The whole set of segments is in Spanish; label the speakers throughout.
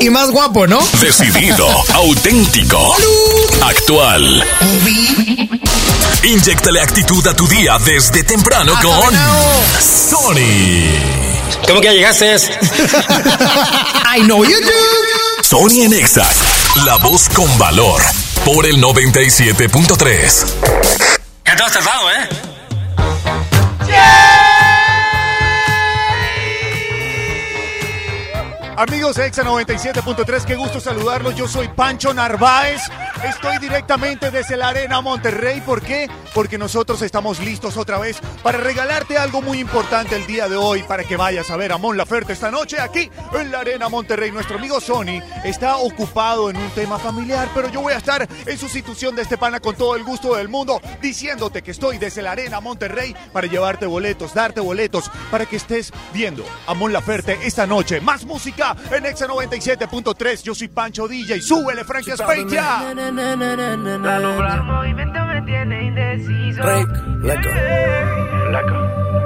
Speaker 1: Y más guapo, ¿no?
Speaker 2: Decidido, auténtico, actual. Inyectale actitud a tu día desde temprano con Sony.
Speaker 3: ¿Cómo que ya llegaste?
Speaker 1: I know you do.
Speaker 2: Sony en Exa, la voz con valor, por el 97.3.
Speaker 3: Ya te has tardado, ¿eh?
Speaker 4: Amigos de Exa 97.3, qué gusto saludarlos. Yo soy Pancho Narváez. Estoy directamente desde la Arena Monterrey. ¿Por qué? Porque nosotros estamos listos otra vez para regalarte algo muy importante el día de hoy para que vayas a ver a Mon Laferte esta noche aquí en la Arena Monterrey. Nuestro amigo Sony está ocupado en un tema familiar, pero yo voy a estar en sustitución de este pana con todo el gusto del mundo diciéndote que estoy desde la Arena Monterrey para llevarte boletos, darte boletos para que estés viendo a Mon Laferte esta noche. Más música en Exa 97.3. Yo soy Pancho DJ. Súbele, Frankie.
Speaker 5: El movimiento me tiene indeciso.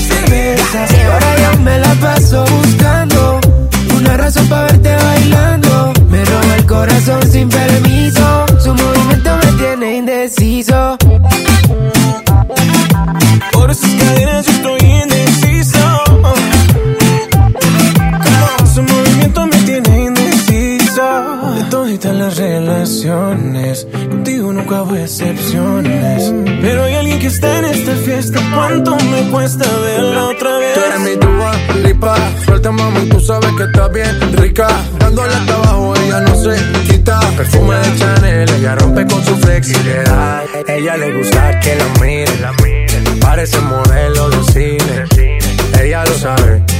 Speaker 6: Tequila y cerveza. Y ahora yo me la paso buscando una razón para verte bailando. Me roba el corazón sin permiso. Su movimiento me tiene indeciso. Por esas cadenas yo estoy contigo nunca hubo excepciones. Pero hay alguien que está en esta fiesta. ¿Cuánto me cuesta verla otra vez? Tú eres mi tuba, lipa. Suelta, mami, tú sabes que está bien rica. Dándole hasta abajo, ella no se quita. Perfume de Chanel, ella rompe con su flexibilidad. Ella le gusta que la miren. Parece modelo de cine. Ella lo sabe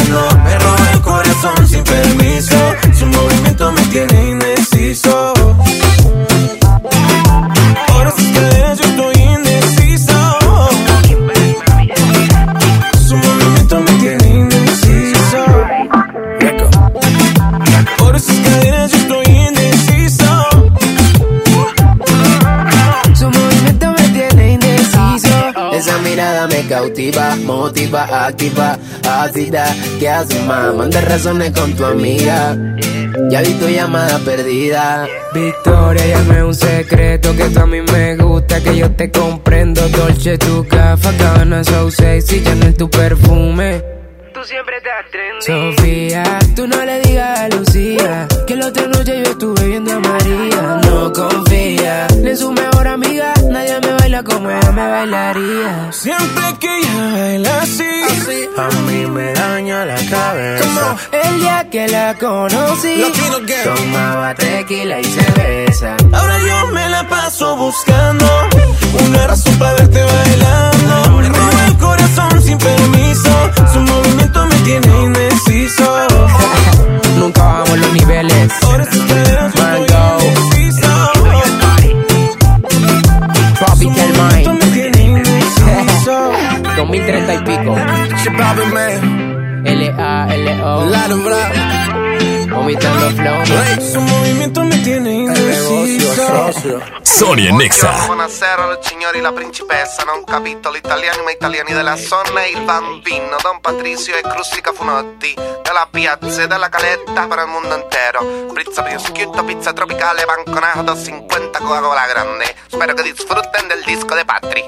Speaker 7: Activa, ácida. ¿Qué haces, más? Manda razones con tu amiga. Ya vi tu llamada perdida. Victoria, ya no es un secreto que tú a mí me gusta, que yo te comprendo. Dolce, tu café, cabana, so sexy, Chanel, tu perfume.
Speaker 5: Tú siempre estás trendy.
Speaker 7: Sofía, tú no le digas a Lucía que la otra noche yo estuve viendo a María. No confía ni en su mejor amiga, nadie me baila como ella me bailaría.
Speaker 6: Siempre que ella baila así, a mí me daña la cabeza.
Speaker 7: El día que la conocí, tomaba tequila y cerveza.
Speaker 6: Ahora yo me la paso buscando una razón para verte bailando. Me corazón sin permiso. Su movimiento me tiene indeciso.
Speaker 7: Nunca bajamos los niveles.
Speaker 6: Ahora sus caderas
Speaker 7: Mango.
Speaker 6: indeciso.
Speaker 7: Tropical
Speaker 6: Su movimiento me tiene indeciso.
Speaker 7: 2030 y pico.
Speaker 6: She poppin' man,
Speaker 7: L-A-L-O.
Speaker 6: Lalo.
Speaker 7: Vomitando flow.
Speaker 6: Su movimiento me tiene indeciso.
Speaker 2: Sonia Nexa.
Speaker 8: Buonasera le signori, la principessa, non capito l'italiano ma italiani della zona il bambino Don Patricio e Crustica Funotti della piazza e della caletta per il mondo intero pizza prosciutto, pizza tropicale, banconato 50 Coca-Cola grande spero che disfrutten del disco de Patri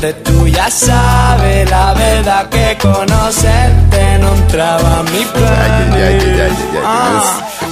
Speaker 9: Tú ya sabes la verdad que conocerte no entraba en mi plan.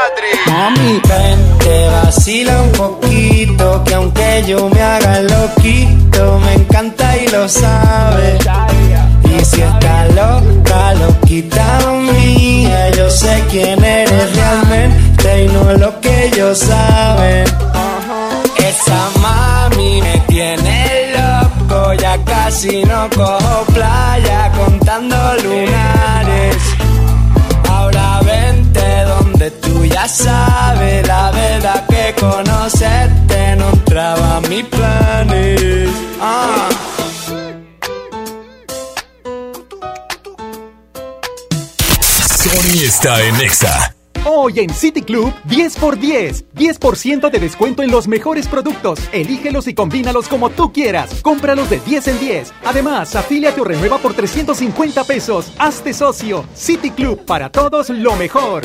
Speaker 8: Patri.
Speaker 9: Mami, ven, te vacila un poquito, que aunque yo me haga loquito, me encanta y lo sabe. Y si está loca, loquita mía, yo sé quién eres realmente y no lo que ellos saben. Esa mami me tiene loco, ya casi no cojo playa contando lunares. Tú ya sabes la verdad que conocerte no entraba a mis planes. Ah.
Speaker 2: Sony está en Nexa.
Speaker 10: Hoy en City Club, 10 por 10. 10% de descuento en los mejores productos. Elígelos y combínalos como tú quieras. Cómpralos de 10 en 10. Además, afíliate o renueva por 350 pesos. Hazte socio. City Club, para todos lo mejor.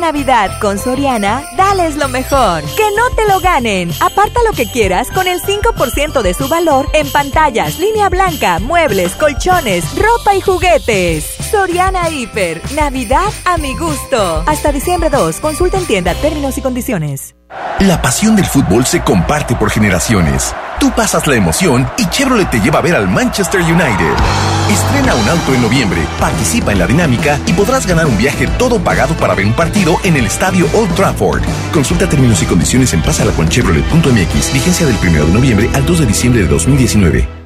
Speaker 11: Navidad con Soriana, dales lo mejor. Que no te lo ganen. Aparta lo que quieras con el 5% de su valor en pantallas, línea blanca, muebles, colchones, ropa y juguetes. Soriana Hiper. Navidad a mi gusto. Hasta diciembre 2. Consulta en tienda términos y condiciones.
Speaker 12: La pasión del fútbol se comparte por generaciones. Tú pasas la emoción y Chevrolet te lleva a ver al Manchester United. Estrena un auto en noviembre, participa en la dinámica y podrás ganar un viaje todo pagado para ver un partido en el estadio Old Trafford. Consulta términos y condiciones en pasalaconchevrolet.mx. Vigencia del 1 de noviembre al 2 de diciembre de 2019.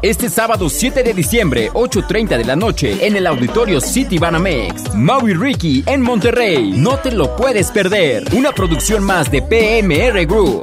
Speaker 13: Este sábado 7 de diciembre, 8.30 de la noche, en el auditorio City Banamex. Maui Ricky en Monterrey. No te lo puedes perder. Una producción más de PMR Group.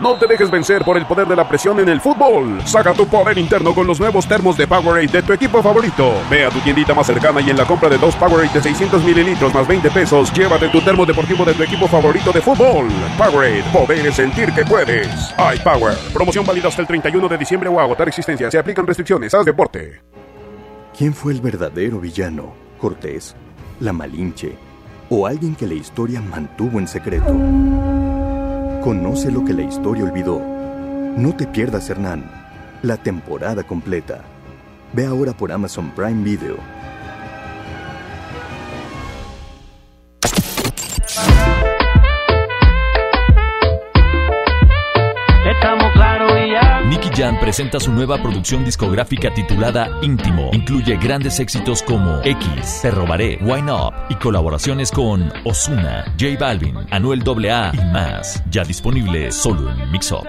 Speaker 14: No te dejes vencer por el poder de la presión en el fútbol. Saca tu poder interno con los nuevos termos de Powerade de tu equipo favorito. Ve a tu tiendita más cercana y en la compra de dos Powerade de 600 mililitros más 20 pesos, llévate tu termo deportivo de tu equipo favorito de fútbol. Powerade, poder es sentir que puedes. Power. Promoción válida hasta el 31 de diciembre o agotar existencia. Se aplican restricciones. Haz deporte.
Speaker 15: ¿Quién fue el verdadero villano? ¿Cortés? ¿La Malinche? ¿O alguien que la historia mantuvo en secreto? Conoce lo que la historia olvidó. No te pierdas Hernán, la temporada completa. Ve ahora por Amazon Prime Video.
Speaker 16: Jam presenta su nueva producción discográfica titulada Íntimo. Incluye grandes éxitos como X, Te Robaré, Wine Up y colaboraciones con Osuna, J Balvin, Anuel AA y más. Ya disponible solo en Mix Up.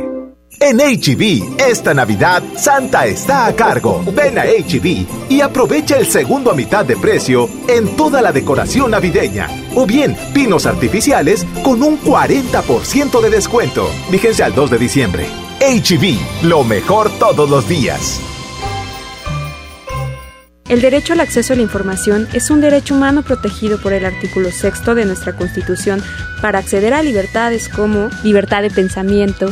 Speaker 17: En HB, esta Navidad, Santa está a cargo. Ven a HB y aprovecha el segundo a mitad de precio en toda la decoración navideña. O bien, pinos artificiales con un 40% de descuento. Vigencia al 2 de diciembre. HB, lo mejor todos los días.
Speaker 18: El derecho al acceso a la información es un derecho humano protegido por el artículo sexto de nuestra Constitución para acceder a libertades como libertad de pensamiento,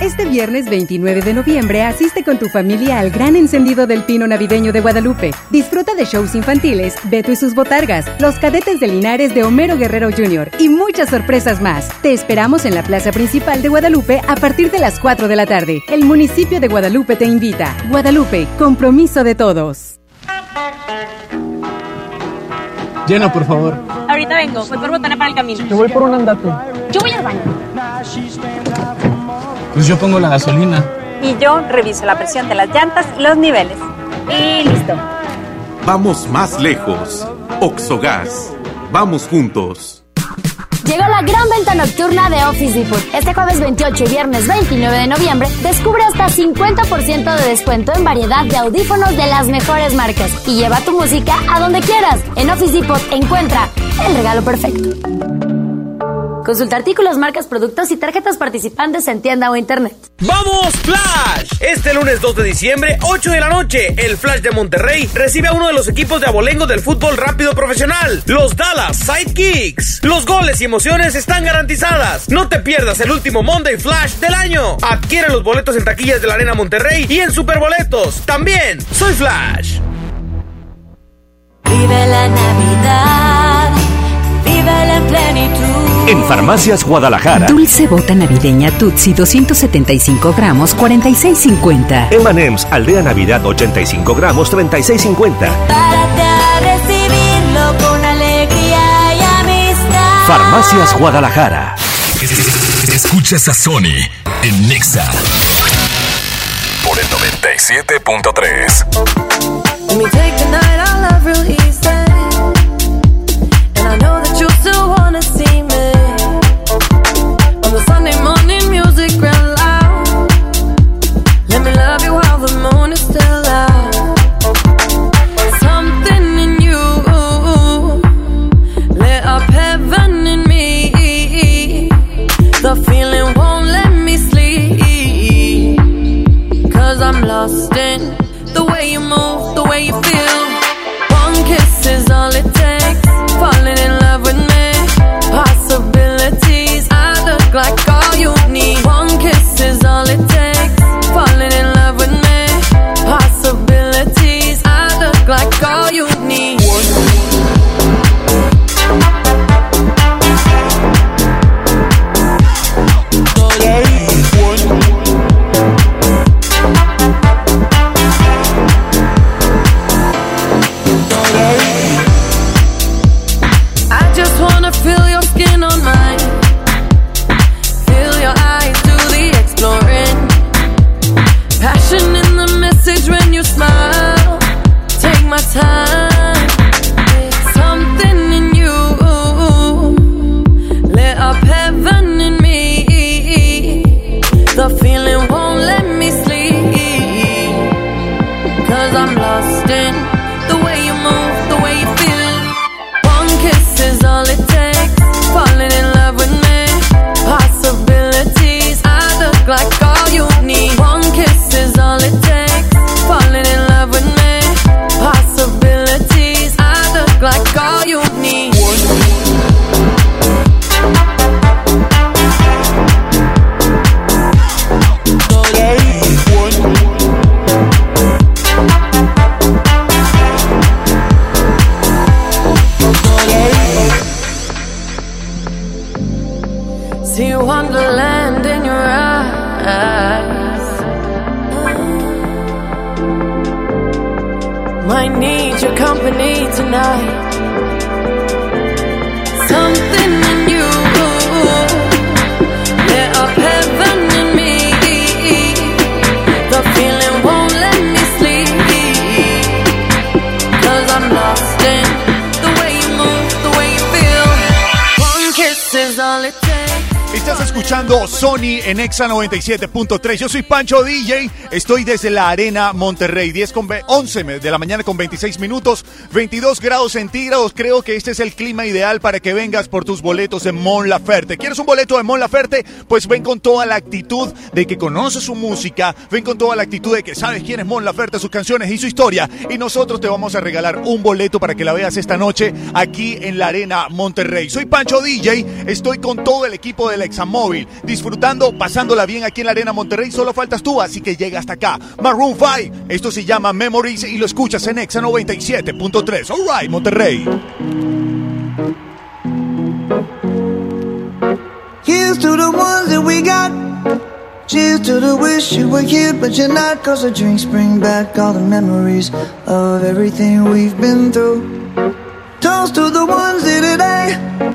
Speaker 19: Este viernes 29 de noviembre asiste con tu familia al gran encendido del Pino Navideño de Guadalupe. Disfruta de shows infantiles, Beto y sus botargas, los cadetes de Linares de Homero Guerrero Jr. y muchas sorpresas más. Te esperamos en la plaza principal de Guadalupe a partir de las 4 de la tarde. El municipio de Guadalupe te invita. Guadalupe, compromiso de todos.
Speaker 20: Llena, por favor.
Speaker 21: Ahorita vengo, voy por botana para el camino.
Speaker 20: Yo voy por un andate.
Speaker 21: Yo voy al baño.
Speaker 20: Pues yo pongo la gasolina.
Speaker 21: Y yo reviso la presión de las llantas y los niveles. Y listo.
Speaker 22: Vamos más lejos. Oxogas. Vamos juntos.
Speaker 23: Llegó la gran venta nocturna de Office Depot. Este jueves 28 y viernes 29 de noviembre descubre hasta 50% de descuento en variedad de audífonos de las mejores marcas y lleva tu música a donde quieras. En Office Depot encuentra el regalo perfecto. Consulta artículos, marcas, productos y tarjetas participantes en tienda o internet.
Speaker 24: ¡Vamos, Flash! Este lunes 2 de diciembre, 8 de la noche, el Flash de Monterrey recibe a uno de los equipos de abolengo del fútbol rápido profesional, los Dallas Sidekicks. Los goles y emociones están garantizadas. No te pierdas el último Monday Flash del año. Adquiere los boletos en taquillas de la Arena Monterrey y en Superboletos. También, soy Flash.
Speaker 25: Vive la Navidad, vive la plenitud.
Speaker 26: En Farmacias Guadalajara.
Speaker 27: Dulce bota navideña Tutsi 275 gramos 46.50.
Speaker 26: M&M's Aldea Navidad 85 gramos 36.50.
Speaker 25: Párate a recibirlo con alegría y amistad.
Speaker 26: Farmacias Guadalajara.
Speaker 28: Escuchas a Sony en Nexa por el 97.3.
Speaker 29: I'm lost in
Speaker 4: Sony en Exa 97.3. Yo soy Pancho DJ. Estoy desde la Arena Monterrey. 10 con ve- 11 de la mañana con 26 minutos. 22 grados centígrados. Creo que este es el clima ideal para que vengas por tus boletos de Mon Laferte. ¿Quieres un boleto de Mon Laferte? Pues ven con toda la actitud de que conoces su música. Ven con toda la actitud de que sabes quién es Mon Laferte, sus canciones y su historia. Y nosotros te vamos a regalar un boleto para que la veas esta noche aquí en la Arena Monterrey. Soy Pancho DJ. Estoy con todo el equipo del Examóvil. Disfrutando, pasándola bien aquí en la Arena Monterrey. Solo faltas tú, así que llega hasta acá. Maroon 5. Esto se llama Memories y lo escuchas en Exa 97.3. Alright, Monterrey.
Speaker 30: Here's to the ones that we got. Cheers to the wish you were here, but you're not. Cause the drinks bring back all the memories of everything we've been through. Toast to the ones here today.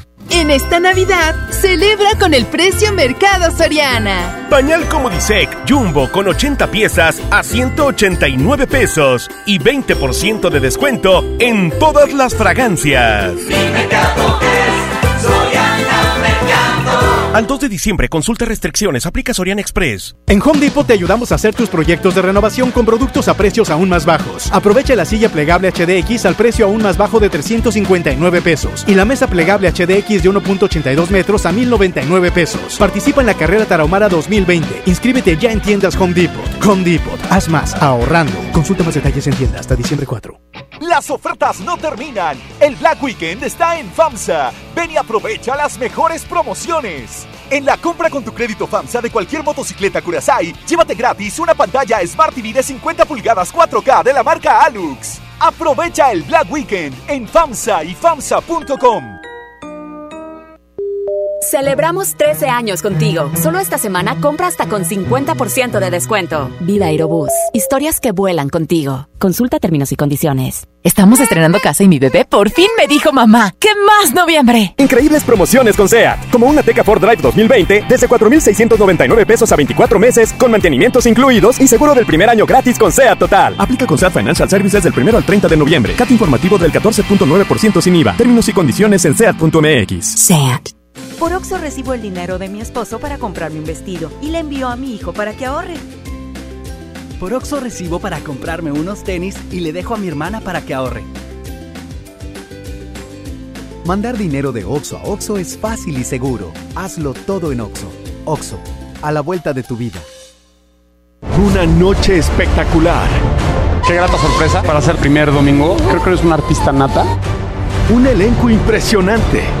Speaker 31: En esta Navidad, celebra con el precio Mercado Soriana.
Speaker 26: Pañal Comodisec Jumbo con 80 piezas a 189 pesos y 20% de descuento en todas las fragancias. Al 2 de diciembre, consulta restricciones, aplica Soriana Express.
Speaker 10: En Home Depot te ayudamos a hacer tus proyectos de renovación con productos a precios aún más bajos. Aprovecha la silla plegable HDX al precio aún más bajo de 359 pesos y la mesa plegable HDX de 1.82 metros a 1099 pesos. Participa en la carrera Tarahumara 2020. Inscríbete ya en tiendas Home Depot. Home Depot, haz más ahorrando. Consulta más detalles en tienda hasta diciembre 4.
Speaker 17: Las ofertas no terminan. El Black Weekend está en FAMSA. Ven y aprovecha las mejores promociones. En la compra con tu crédito FAMSA de cualquier motocicleta Curaçao, llévate gratis una pantalla Smart TV de 50 pulgadas 4K de la marca Alux. Aprovecha el Black Weekend en FAMSA y FAMSA.com.
Speaker 18: Celebramos 13 años contigo. Solo esta semana compra hasta con 50% de descuento. Vida Aerobús. Historias que vuelan contigo. Consulta términos y condiciones.
Speaker 32: Estamos estrenando casa y mi bebé por fin me dijo mamá. ¿Qué más noviembre?
Speaker 33: Increíbles promociones con SEAT. Como una Teca Ford Drive 2020 desde 4,699 pesos a 24 meses con mantenimientos incluidos y seguro del primer año gratis con SEAT Total. Aplica con SEAT Financial Services del 1 al 30 de noviembre. CAT informativo del 14.9% sin IVA. Términos y condiciones en SEAT.mx.
Speaker 32: SEAT.
Speaker 11: Por Oxo recibo el dinero de mi esposo para comprarme un vestido y le envío a mi hijo para que ahorre.
Speaker 34: Por Oxo recibo para comprarme unos tenis y le dejo a mi hermana para que ahorre.
Speaker 35: Mandar dinero de Oxo a Oxo es fácil y seguro. Hazlo todo en Oxo. Oxo, a la vuelta de tu vida.
Speaker 36: Una noche espectacular.
Speaker 37: Qué grata sorpresa para ser primer domingo. Creo que eres un artista nata.
Speaker 36: Un elenco impresionante.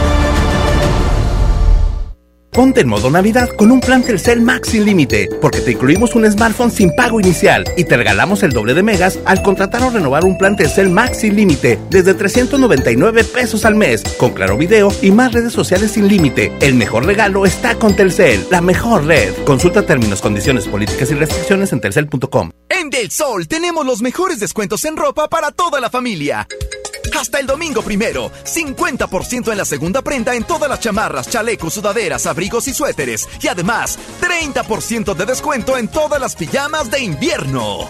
Speaker 38: Ponte en modo Navidad con un plan Telcel Max sin límite, porque te incluimos un smartphone sin pago inicial y te regalamos el doble de megas al contratar o renovar un plan Telcel Max sin límite desde 399 pesos al mes, con claro video y más redes sociales sin límite. El mejor regalo está con Telcel, la mejor red. Consulta términos, condiciones, políticas y restricciones en telcel.com.
Speaker 39: En Del Sol tenemos los mejores descuentos en ropa para toda la familia. Hasta el domingo primero, 50% en la segunda prenda en todas las chamarras, chalecos, sudaderas, abrigos y suéteres. Y además, 30% de descuento en todas las pijamas de invierno.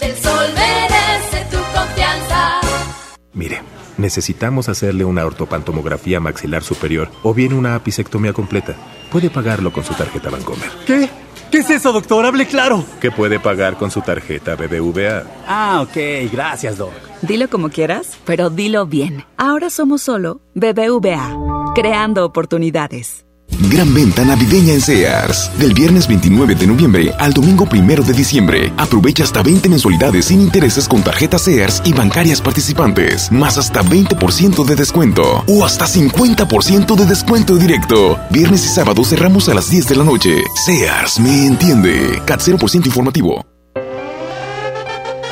Speaker 40: El sol merece tu confianza.
Speaker 41: Mire,
Speaker 3: necesitamos hacerle una ortopantomografía maxilar superior o bien una apicectomía completa. Puede pagarlo con su tarjeta Bancomer.
Speaker 42: ¿Qué? ¿Qué es eso, doctor? Hable claro.
Speaker 3: ¿Qué puede pagar con su tarjeta BBVA?
Speaker 42: Ah, ok. Gracias, doc.
Speaker 43: Dilo como quieras, pero dilo bien. Ahora somos solo BBVA, creando oportunidades.
Speaker 44: Gran venta navideña en Sears. Del viernes 29 de noviembre al domingo 1 de diciembre. Aprovecha hasta 20 mensualidades sin intereses con tarjetas Sears y bancarias participantes. Más hasta 20% de descuento. O hasta 50% de descuento directo. Viernes y sábado cerramos a las 10 de la noche. Sears me entiende. CAT 0% informativo.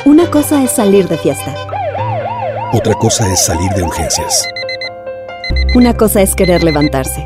Speaker 18: Una cosa es salir de fiesta.
Speaker 45: Otra cosa es salir de urgencias.
Speaker 18: Una cosa es querer levantarse.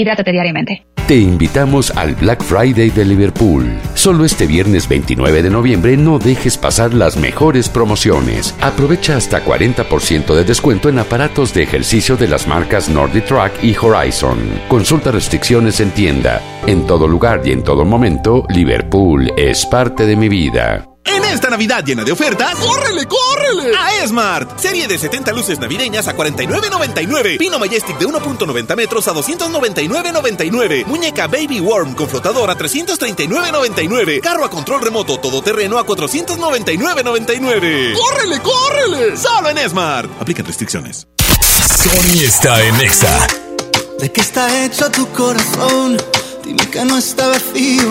Speaker 46: Hidrátate diariamente.
Speaker 47: Te invitamos al Black Friday de Liverpool. Solo este viernes 29 de noviembre no dejes pasar las mejores promociones. Aprovecha hasta 40% de descuento en aparatos de ejercicio de las marcas Nordic Track y Horizon. Consulta restricciones en tienda. En todo lugar y en todo momento, Liverpool es parte de mi vida.
Speaker 17: En esta Navidad llena de ofertas, ¡córrele, córrele! A Esmart. Serie de 70 luces navideñas a 49.99. Pino Majestic de 1.90 metros a 299.99. Muñeca Baby Worm con flotador a 339.99. Carro a control remoto todoterreno a 499.99. ¡Córrele, córrele! Solo en Esmart. Aplican restricciones.
Speaker 2: Sony está en Exa.
Speaker 48: ¿De qué está hecho tu corazón? Dime que no está vacío.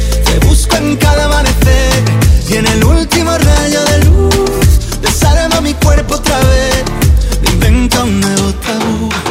Speaker 48: En cada amanecer y en el último rayo de luz desarma mi cuerpo otra vez. Inventa un nuevo tabú.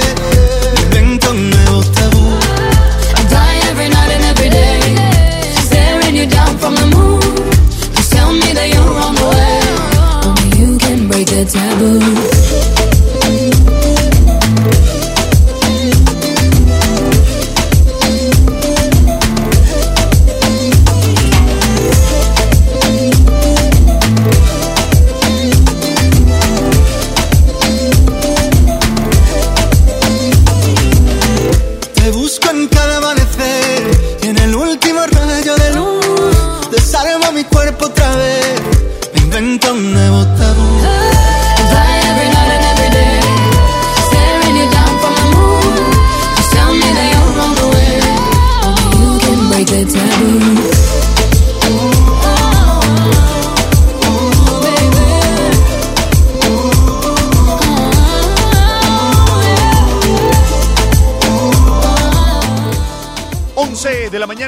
Speaker 28: The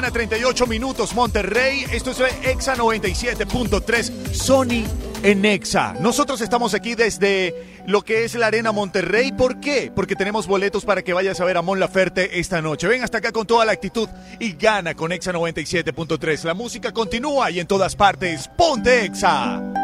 Speaker 4: mañana, 38 minutos, Monterrey. Esto es Exa 97.3. Sony en Nexa. Nosotros estamos aquí desde lo que es la Arena Monterrey. ¿Por qué? Porque tenemos boletos para que vayas a ver a Mon Laferte esta noche. Ven hasta acá con toda la actitud y gana con Exa 97.3. La música continúa y en todas partes. ¡Ponte Exa!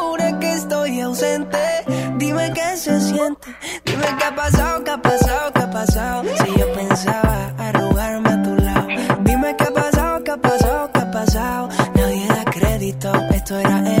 Speaker 49: siente, dime qué ha pasado, qué ha pasado, qué ha pasado. Si yo pensaba arrugarme a tu lado, dime qué ha pasado, qué ha pasado, qué ha pasado. Nadie da crédito, esto era épico.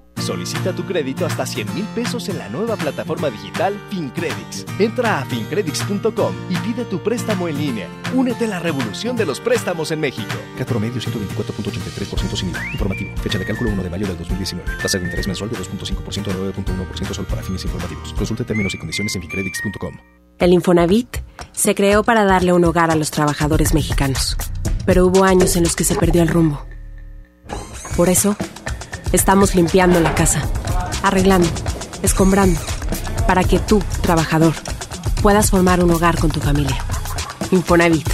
Speaker 15: Solicita tu crédito hasta 100 mil pesos en la nueva plataforma digital FinCredits. Entra a fincredits.com y pide tu préstamo en línea. Únete a la revolución de los préstamos en México.
Speaker 50: CAT promedio 124.83% sin IVA. Informativo. Fecha de cálculo 1 de mayo del 2019. Tasa de interés mensual de 2.5% a 9.1% solo para fines informativos. Consulte términos y condiciones en fincredits.com.
Speaker 51: El Infonavit se creó para darle un hogar a los trabajadores mexicanos, pero hubo años en los que se perdió el rumbo. Por eso, estamos limpiando la casa, arreglando, escombrando, para que tú, trabajador, puedas formar un hogar con tu familia. Infonavit,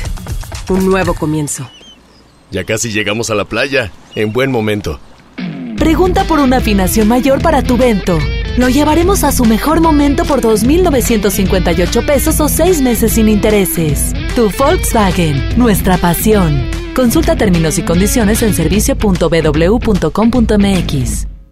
Speaker 51: un nuevo comienzo.
Speaker 52: Ya casi llegamos a la playa. En buen momento.
Speaker 53: Pregunta por una afinación mayor para tu vento. Lo llevaremos a su mejor momento por 2.958 pesos o 6 meses sin intereses. Tu Volkswagen, nuestra pasión. Consulta términos y condiciones en servicio.bw.com.mx.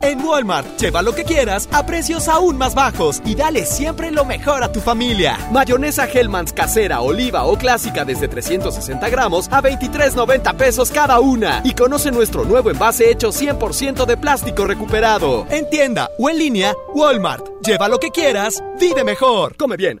Speaker 10: En Walmart, lleva lo que quieras a precios aún más bajos y dale siempre lo mejor a tu familia. Mayonesa Hellmann's casera, oliva o clásica desde 360 gramos a 23.90 pesos cada una. Y conoce nuestro nuevo envase hecho 100% de plástico recuperado. En tienda o en línea, Walmart. Lleva lo que quieras, vive mejor. Come bien.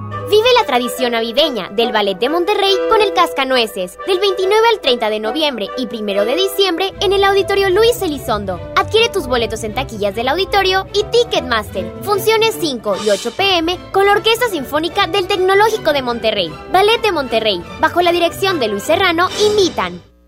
Speaker 54: Vive la tradición navideña del Ballet de Monterrey con el Cascanueces, del 29 al 30 de noviembre y 1 de diciembre en el Auditorio Luis Elizondo. Adquiere tus boletos en taquillas del auditorio y Ticketmaster. Funciones 5 y 8 pm con la Orquesta Sinfónica del Tecnológico de Monterrey. Ballet de Monterrey, bajo la dirección de Luis Serrano, invitan.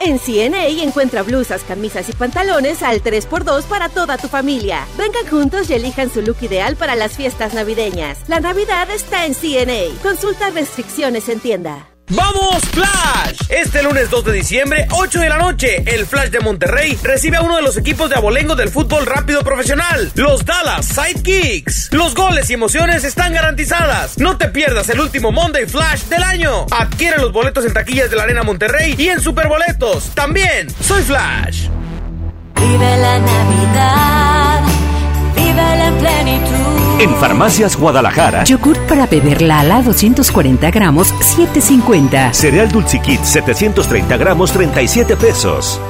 Speaker 55: En CNA encuentra blusas, camisas y pantalones al 3x2 para toda tu familia. Vengan juntos y elijan su look ideal para las fiestas navideñas. La Navidad está en CNA. Consulta restricciones en tienda.
Speaker 24: ¡Vamos, Flash! Este lunes 2 de diciembre, 8 de la noche, el Flash de Monterrey recibe a uno de los equipos de abolengo del fútbol rápido profesional, los Dallas Sidekicks. Los goles y emociones están garantizadas. No te pierdas el último Monday Flash del año. Adquiere los boletos en taquillas de la Arena Monterrey y en Superboletos. También, soy Flash.
Speaker 56: Vive la Navidad, vive la plenitud.
Speaker 23: En Farmacias Guadalajara.
Speaker 18: Yogurt para beber Lala 240 gramos, 7.50.
Speaker 23: Cereal Dulciquit 730 gramos, 37 pesos.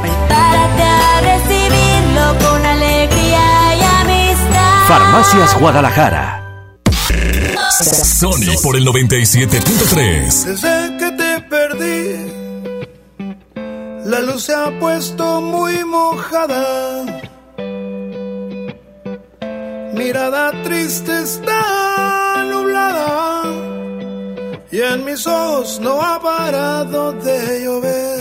Speaker 56: Prepárate a recibirlo con alegría y amistad.
Speaker 23: Farmacias Guadalajara.
Speaker 2: Sony por el 97.3.
Speaker 48: Desde que te perdí, la luz se ha puesto muy mojada. Mirada triste está nublada y en mis ojos no ha parado de llover.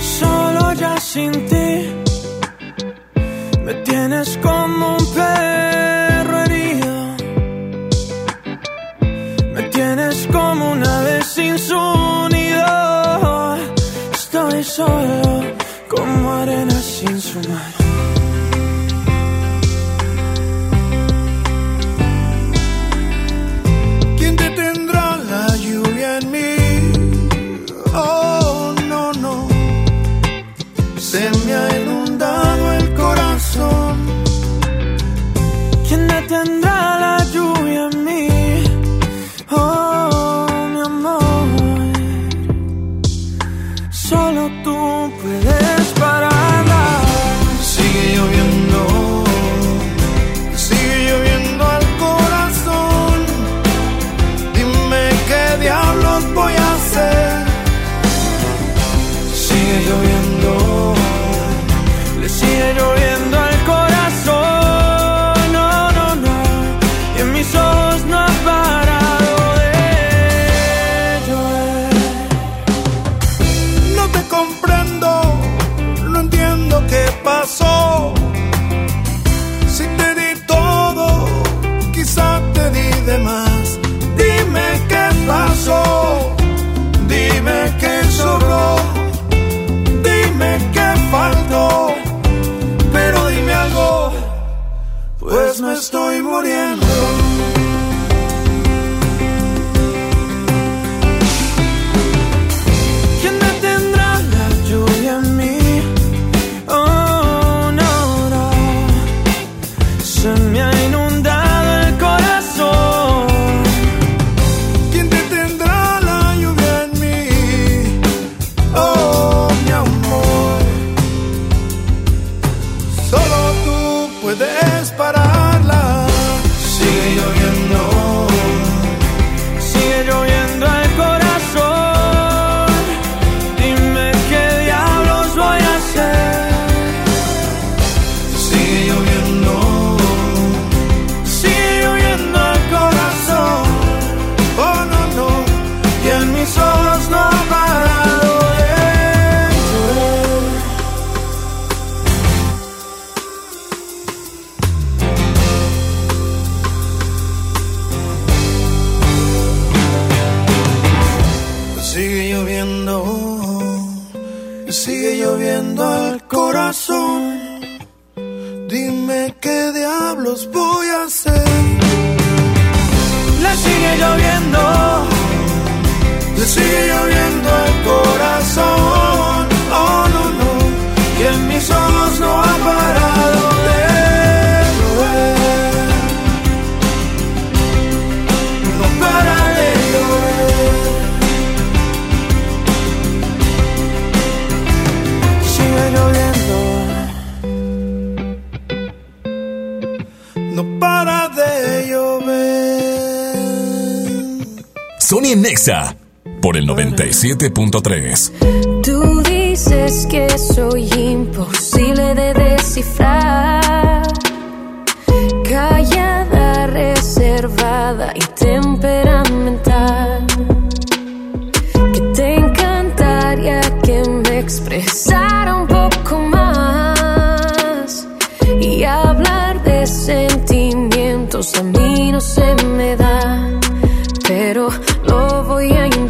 Speaker 48: Solo ya sin ti me tienes como un perro herido. Me tienes como una vez sin. Estoy solo como arena sin su mar. ¿Quién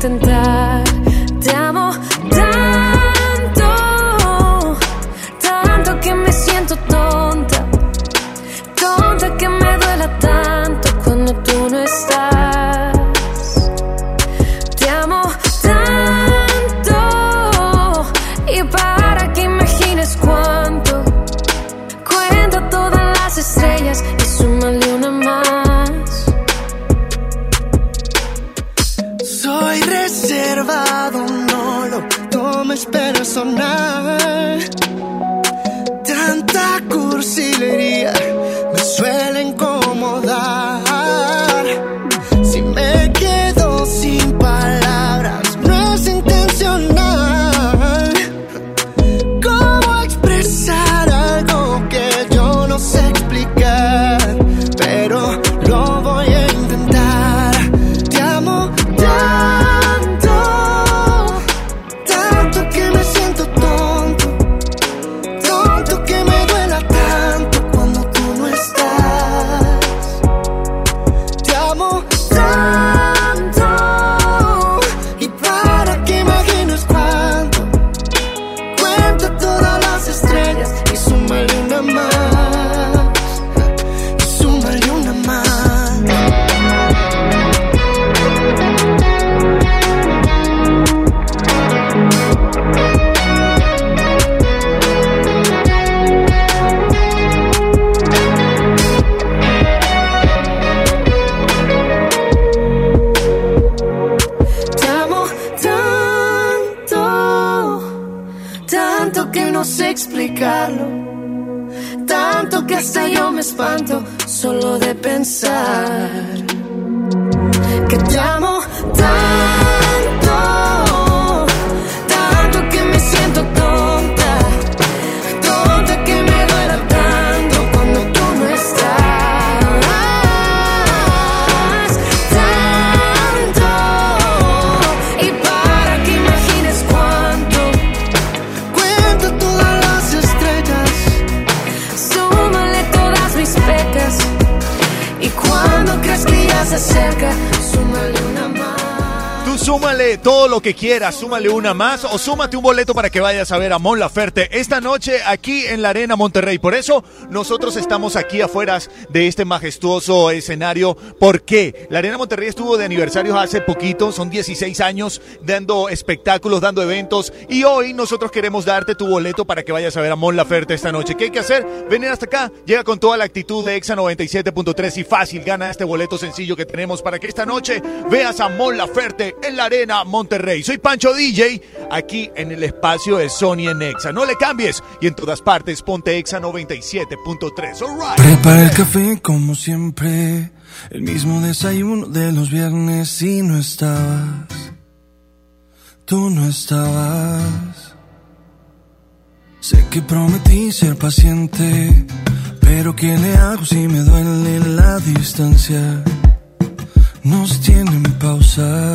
Speaker 28: voy
Speaker 57: que
Speaker 4: quieras, súmale una más o súmate un boleto para que vayas a ver a Mon Laferte esta noche aquí en la Arena Monterrey. Por eso nosotros estamos aquí afuera de este majestuoso escenario. ¿Por qué? La Arena Monterrey estuvo de aniversario hace poquito, son 16 años dando espectáculos, dando eventos y hoy nosotros queremos darte tu boleto para que vayas a ver a Mon Laferte esta noche. ¿Qué hay que hacer? Venir hasta acá, llega con toda la actitud de Exa 97.3 y fácil, gana este boleto sencillo que tenemos para que esta noche veas a Mon Laferte en la Arena Monterrey. Soy Pancho DJ, aquí en el espacio de Sony en Exa. No le cambies y en todas partes ponte Exa 97.3.
Speaker 6: Prepara el café como siempre, el mismo desayuno de los viernes y no estabas. Tú no estabas. Sé que prometí ser paciente, pero ¿qué le hago si me duele la distancia? Nos tienen pausa.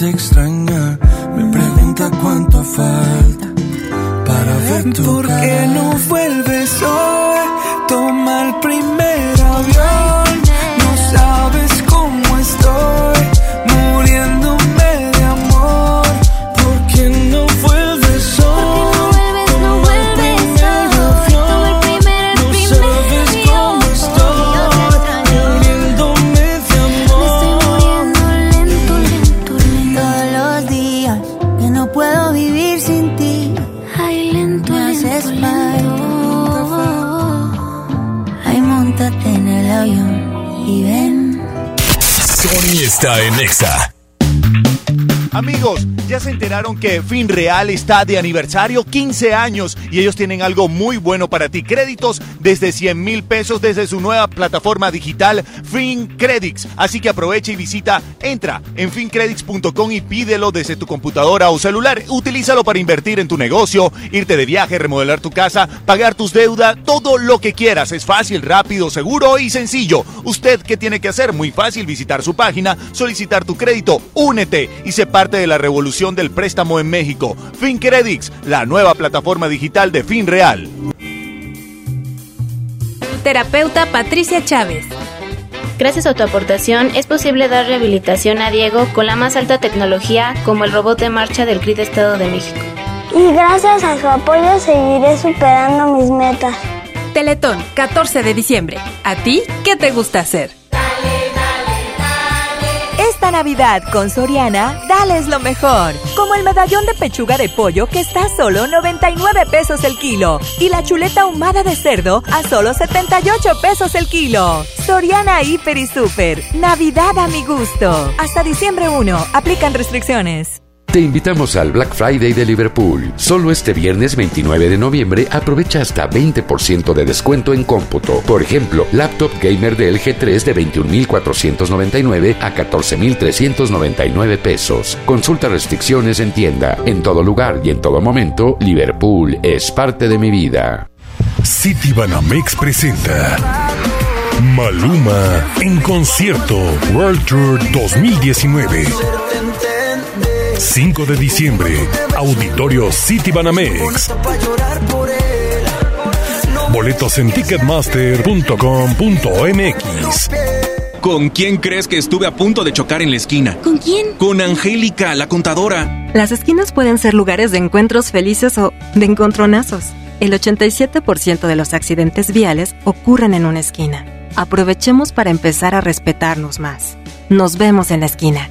Speaker 6: te extraña me pregunta cuánto falta para ver tu ¿Por qué no vuelves
Speaker 4: Amigos, ya se enteraron que FinReal está de aniversario 15 años y ellos tienen algo muy bueno para ti. Créditos desde 100 mil pesos desde su nueva plataforma digital FinCredits. Así que aprovecha y visita, entra en fincredits.com y pídelo desde tu computadora o celular. Utilízalo para invertir en tu negocio, irte de viaje, remodelar tu casa, pagar tus deudas, todo lo que quieras. Es fácil, rápido, seguro y sencillo. ¿Usted qué tiene que hacer? Muy fácil, visitar su página, solicitar tu crédito, únete y se parte de la revolución del préstamo en México. FinCredits, la nueva plataforma digital de FinReal.
Speaker 18: Terapeuta Patricia Chávez.
Speaker 58: Gracias a tu aportación es posible dar rehabilitación a Diego con la más alta tecnología como el robot de marcha del GRID Estado de México.
Speaker 59: Y gracias a su apoyo seguiré superando mis metas.
Speaker 18: Teletón, 14 de diciembre. ¿A ti qué te gusta hacer?
Speaker 11: Esta Navidad con Soriana, dales lo mejor. Como el medallón de pechuga de pollo que está a solo 99 pesos el kilo. Y la chuleta ahumada de cerdo a solo 78 pesos el kilo. Soriana Hiper y Super. Navidad a mi gusto. Hasta diciembre 1. Aplican restricciones.
Speaker 47: Te invitamos al Black Friday de Liverpool. Solo este viernes 29 de noviembre aprovecha hasta 20% de descuento en cómputo. Por ejemplo, laptop gamer de LG 3 de 21.499 a 14.399 pesos. Consulta restricciones en tienda. En todo lugar y en todo momento, Liverpool es parte de mi vida.
Speaker 60: City Banamex presenta Maluma en concierto World Tour 2019. 5 de diciembre, Auditorio City Banamex. Boletos en ticketmaster.com.mx.
Speaker 61: ¿Con quién crees que estuve a punto de chocar en la esquina?
Speaker 62: ¿Con quién?
Speaker 61: Con Angélica, la contadora.
Speaker 62: Las esquinas pueden ser lugares de encuentros felices o de encontronazos. El 87% de los accidentes viales ocurren en una esquina. Aprovechemos para empezar a respetarnos más. Nos vemos en la esquina.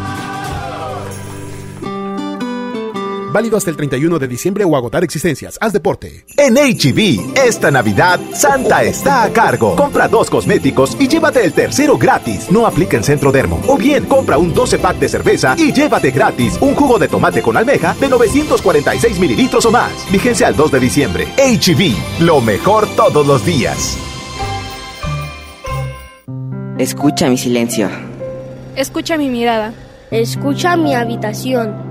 Speaker 10: Válido hasta el 31 de diciembre o agotar existencias. Haz deporte.
Speaker 17: En HB, esta Navidad, Santa está a cargo. Compra dos cosméticos y llévate el tercero gratis. No aplica en Centro Dermo. O bien, compra un 12 pack de cerveza y llévate gratis un jugo de tomate con almeja de 946 mililitros o más. Vigencia al 2 de diciembre. HB, lo mejor todos los días.
Speaker 63: Escucha mi silencio.
Speaker 64: Escucha mi mirada.
Speaker 65: Escucha mi habitación.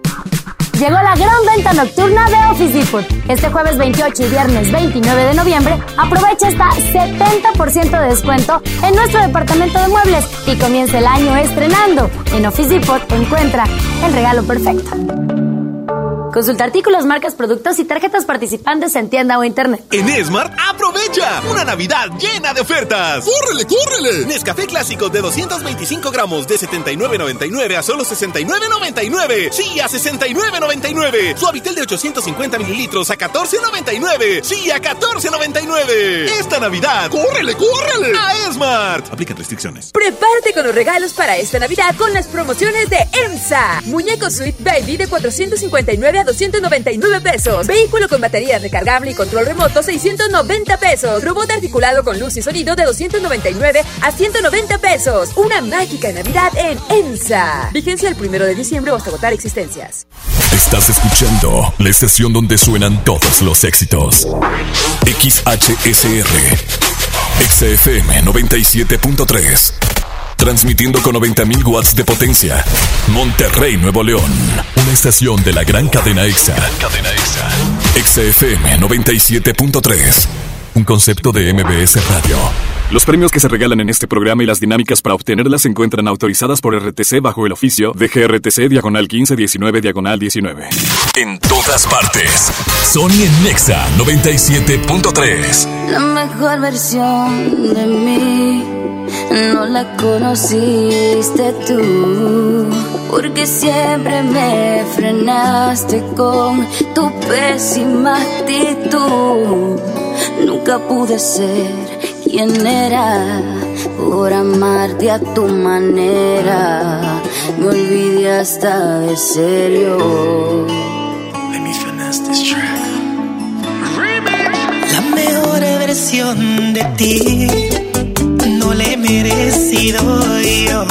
Speaker 23: Llegó la gran venta nocturna de Office Depot. Este jueves 28 y viernes 29 de noviembre, aprovecha hasta 70% de descuento en nuestro departamento de muebles y comienza el año estrenando. En Office Depot encuentra el regalo perfecto. Consulta artículos, marcas, productos y tarjetas participantes en tienda o internet.
Speaker 26: En Smart, aprovecha una Navidad llena de ofertas.
Speaker 66: ¡Córrele, córrele!
Speaker 26: Nescafé clásico de 225 gramos de 79.99 a solo 69.99. Sí, a 69.99. Suavitel de 850 mililitros a 14.99. Sí, a 14.99. Esta Navidad, ¡córrele, córrele! A Smart. Aplican restricciones.
Speaker 67: Prepárate con los regalos para esta Navidad con las promociones de EMSA. Muñeco Sweet Baby de 459 a 299 pesos. Vehículo con batería recargable y control remoto 690 pesos. Robot articulado con luz y sonido de 299 a 190 pesos. Una mágica Navidad en EMSA. Vigencia el primero de diciembre hasta agotar existencias.
Speaker 2: Estás escuchando la estación donde suenan todos los éxitos. XHSR. XFM 97.3. Transmitiendo con 90.000 watts de potencia. Monterrey, Nuevo León. Una estación de la gran cadena EXA. Gran cadena EXA. XFM 97.3. Un concepto de MBS Radio.
Speaker 68: Los premios que se regalan en este programa y las dinámicas para obtenerlas se encuentran autorizadas por RTC bajo el oficio de GRTC Diagonal 1519 Diagonal 19.
Speaker 2: En todas partes. Sony en Nexa 97.3.
Speaker 69: La mejor versión de mí no la conociste tú, porque siempre me frenaste con tu pésima actitud. Nunca pude ser quien era por amarte a tu manera. Me olvidé hasta de serio.
Speaker 70: Let me finesse this track. La mejor versión de ti no le he merecido yo.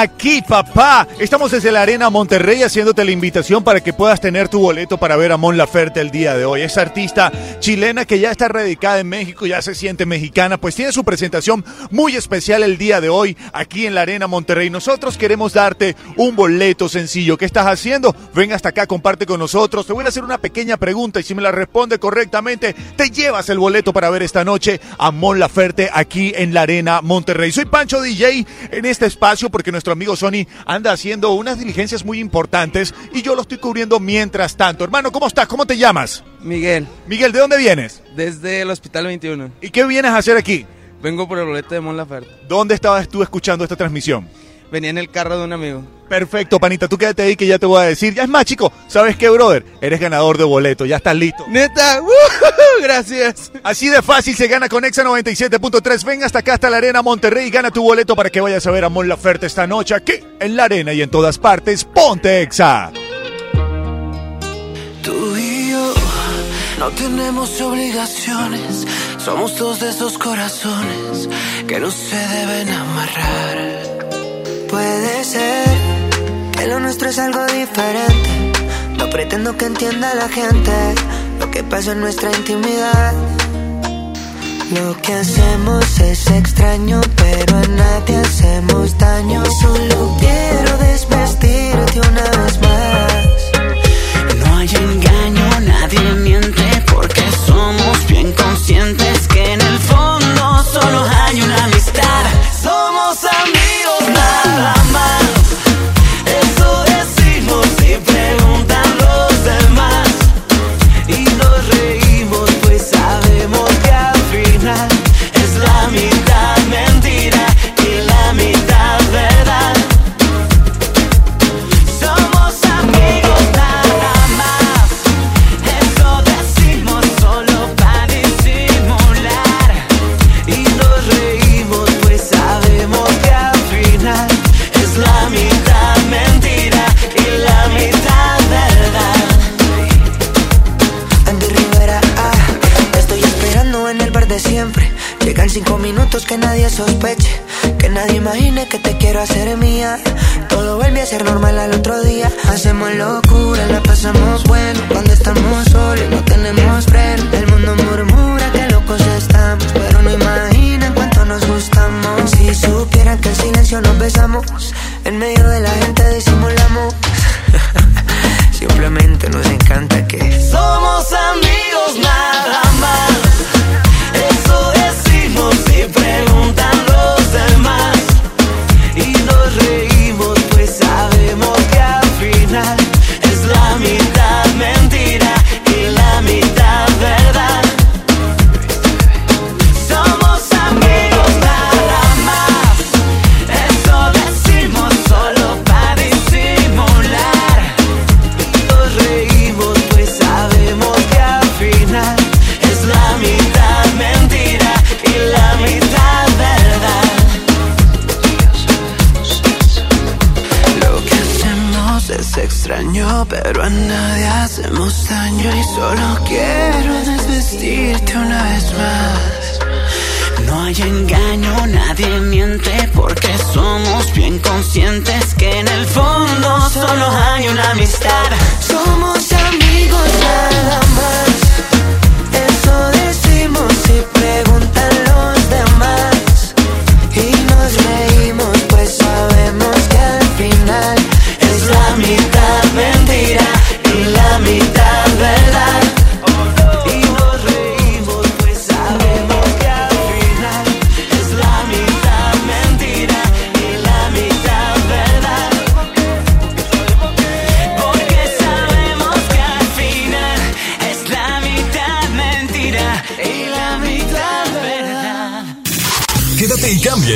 Speaker 71: Aquí,
Speaker 4: papá. Estamos desde la Arena Monterrey haciéndote la invitación para que puedas tener tu boleto para ver a Mon Laferte el día de hoy. Esa artista chilena que ya está radicada en México, ya se siente mexicana, pues tiene su presentación muy especial el día de hoy aquí en la Arena Monterrey. Nosotros queremos darte un boleto sencillo. ¿Qué estás haciendo? Ven hasta acá, comparte con nosotros. Te voy a hacer una pequeña pregunta y si me la responde correctamente, te llevas el boleto para ver esta noche a Mon Laferte aquí en la Arena Monterrey. Soy Pancho DJ en este espacio porque nuestro amigo Sony anda haciendo unas diligencias muy importantes y yo lo estoy cubriendo mientras tanto. Hermano, ¿cómo estás? ¿Cómo te llamas?
Speaker 6: Miguel.
Speaker 4: Miguel, ¿de dónde vienes?
Speaker 6: Desde el Hospital 21.
Speaker 4: ¿Y qué vienes a hacer aquí?
Speaker 6: Vengo por el boleto de Mon Laferte.
Speaker 4: ¿Dónde estabas tú escuchando esta transmisión?
Speaker 6: Venía en el carro de un amigo.
Speaker 4: Perfecto, panita, tú quédate ahí que ya te voy a decir. Ya es más, chico, ¿sabes qué, brother? Eres ganador de boleto, ya estás listo.
Speaker 6: Neta, gracias.
Speaker 4: Así de fácil se gana con Exa 97.3. Ven hasta acá, hasta la Arena Monterrey y gana tu boleto para que vayas a ver a Mon Laferte esta noche aquí en la Arena y en todas partes. Ponte Exa.
Speaker 72: Tú y yo no tenemos obligaciones. Somos dos de esos corazones que no se deben amarrar.
Speaker 73: Puede ser que lo nuestro es algo diferente. No pretendo que entienda la gente lo que pasa en nuestra intimidad. Lo que hacemos es extraño, pero a nadie hacemos daño. Solo quiero desvestirte una vez más.
Speaker 72: No hay engaño, nadie miente porque somos bien conscientes
Speaker 73: hacer mía. Todo vuelve a ser normal al otro día. Hacemos locura, la pasamos bueno. Cuando estamos solos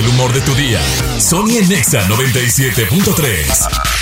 Speaker 73: el humor de tu día.
Speaker 2: Sony en Nexa 97.3.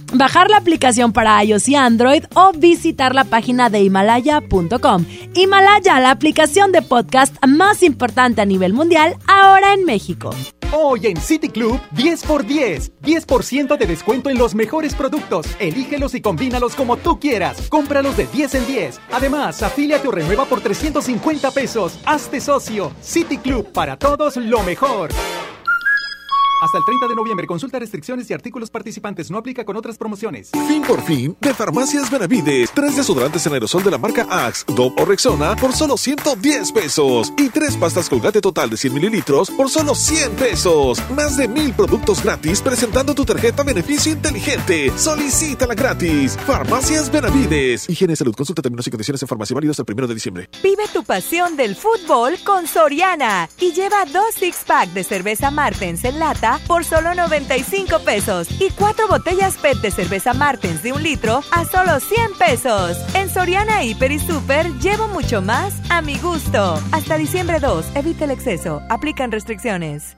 Speaker 74: bajar la aplicación para iOS y Android o visitar la página de himalaya.com. Himalaya, la aplicación de podcast más importante a nivel mundial, ahora en México.
Speaker 10: Hoy en City Club, 10 por 10. 10% de descuento en los mejores productos. Elígelos y combínalos como tú quieras. Cómpralos de 10 en 10. Además, afíliate o renueva por 350 pesos. Hazte socio. City Club, para todos lo mejor. Hasta el 30 de noviembre, consulta restricciones y artículos participantes. No aplica con otras promociones.
Speaker 75: Fin por fin de Farmacias Benavides. Tres desodorantes en aerosol de la marca Axe, Dove o Rexona por solo 110 pesos. Y tres pastas colgate total de 100 mililitros por solo 100 pesos. Más de mil productos gratis presentando tu tarjeta Beneficio Inteligente. Solicítala gratis. Farmacias Benavides. Higiene y salud. Consulta términos y condiciones en farmacia válidos el primero de diciembre.
Speaker 11: Vive tu pasión del fútbol con Soriana y lleva dos six pack de cerveza Martens en lata por solo 95 pesos y cuatro botellas PET de cerveza Martens de un litro a solo 100 pesos. En Soriana Hiper y Super llevo mucho más a mi gusto. Hasta diciembre 2, evita el exceso. Aplican restricciones.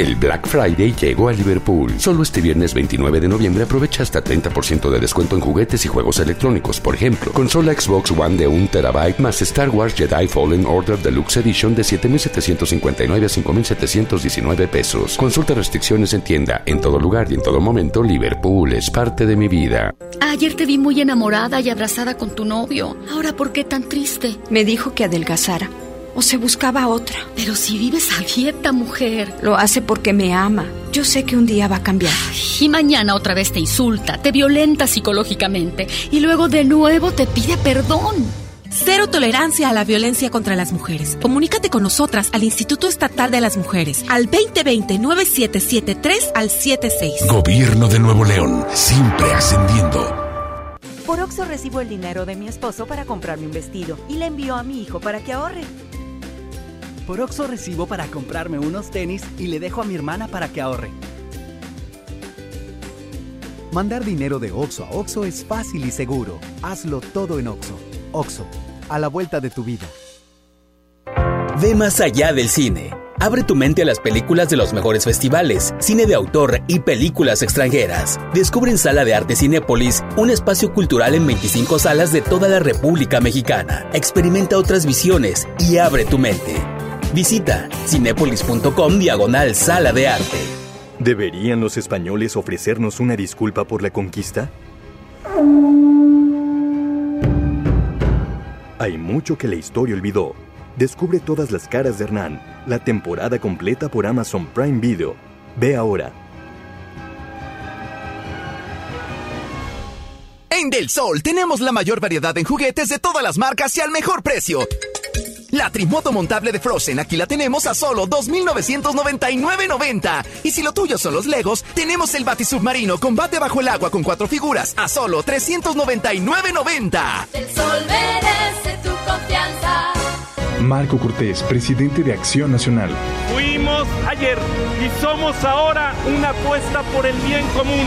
Speaker 47: El Black Friday llegó a Liverpool. Solo este viernes 29 de noviembre aprovecha hasta 30% de descuento en juguetes y juegos electrónicos. Por ejemplo, consola Xbox One de 1 terabyte más Star Wars Jedi Fallen Order Deluxe Edition de 7.759 a 5.719 pesos. Consulta restricciones en tienda, en todo lugar y en todo momento. Liverpool es parte de mi vida.
Speaker 46: Ayer te vi muy enamorada y abrazada con tu novio. Ahora, ¿por qué tan triste?
Speaker 18: Me dijo que adelgazara o se buscaba otra.
Speaker 46: Pero si vives a dieta, mujer.
Speaker 18: Lo hace porque me ama. Yo sé que un día va a cambiar.
Speaker 46: y mañana otra vez te insulta, te violenta psicológicamente y luego de nuevo te pide perdón.
Speaker 76: Cero tolerancia a la violencia contra las mujeres. Comunícate con nosotras al Instituto Estatal de las Mujeres al 2020-9773 al 76.
Speaker 2: Gobierno de Nuevo León, siempre ascendiendo.
Speaker 77: Por Oxo recibo el dinero de mi esposo para comprarme un vestido y le envío a mi hijo para que ahorre.
Speaker 78: Por Oxo recibo para comprarme unos tenis y le dejo a mi hermana para que ahorre.
Speaker 79: Mandar dinero de Oxo a Oxo es fácil y seguro. Hazlo todo en Oxo. Oxo, a la vuelta de tu vida.
Speaker 80: Ve más allá del cine. Abre tu mente a las películas de los mejores festivales, cine de autor y películas extranjeras. Descubre en Sala de Arte Cinépolis un espacio cultural en 25 salas de toda la República Mexicana. Experimenta otras visiones y abre tu mente. Visita cinépolis.com diagonal Sala de Arte.
Speaker 15: ¿Deberían los españoles ofrecernos una disculpa por la conquista? Hay mucho que la historia olvidó. Descubre todas las caras de Hernán, la temporada completa por Amazon Prime Video. Ve ahora.
Speaker 17: En Del Sol tenemos la mayor variedad en juguetes de todas las marcas y al mejor precio. La Trimoto montable de Frozen aquí la tenemos a solo 2.999.90. Y si lo tuyo son los Legos, tenemos el Batisubmarino combate bajo el agua con cuatro figuras a solo 399.90.
Speaker 81: El sol merece tu confianza.
Speaker 82: Marco Cortés, presidente de Acción Nacional.
Speaker 6: Fuimos ayer y somos ahora una apuesta por el bien común.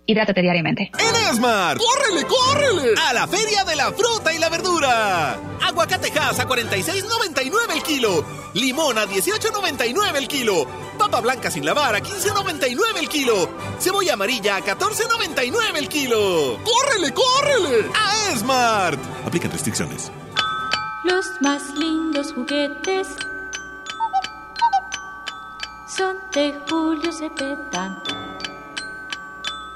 Speaker 46: Hidrátate diariamente.
Speaker 83: En Esmar, ¡córrele, córrele! A la Feria de la Fruta y la Verdura. Aguacatejas a 46.99 el kilo. Limón a 18.99 el kilo. Papa blanca sin lavar a 15.99 el kilo. Cebolla amarilla a 14.99 el kilo. ¡Córrele, córrele! A Esmart. Aplican restricciones.
Speaker 84: Los más lindos juguetes son de Julio Cepeda.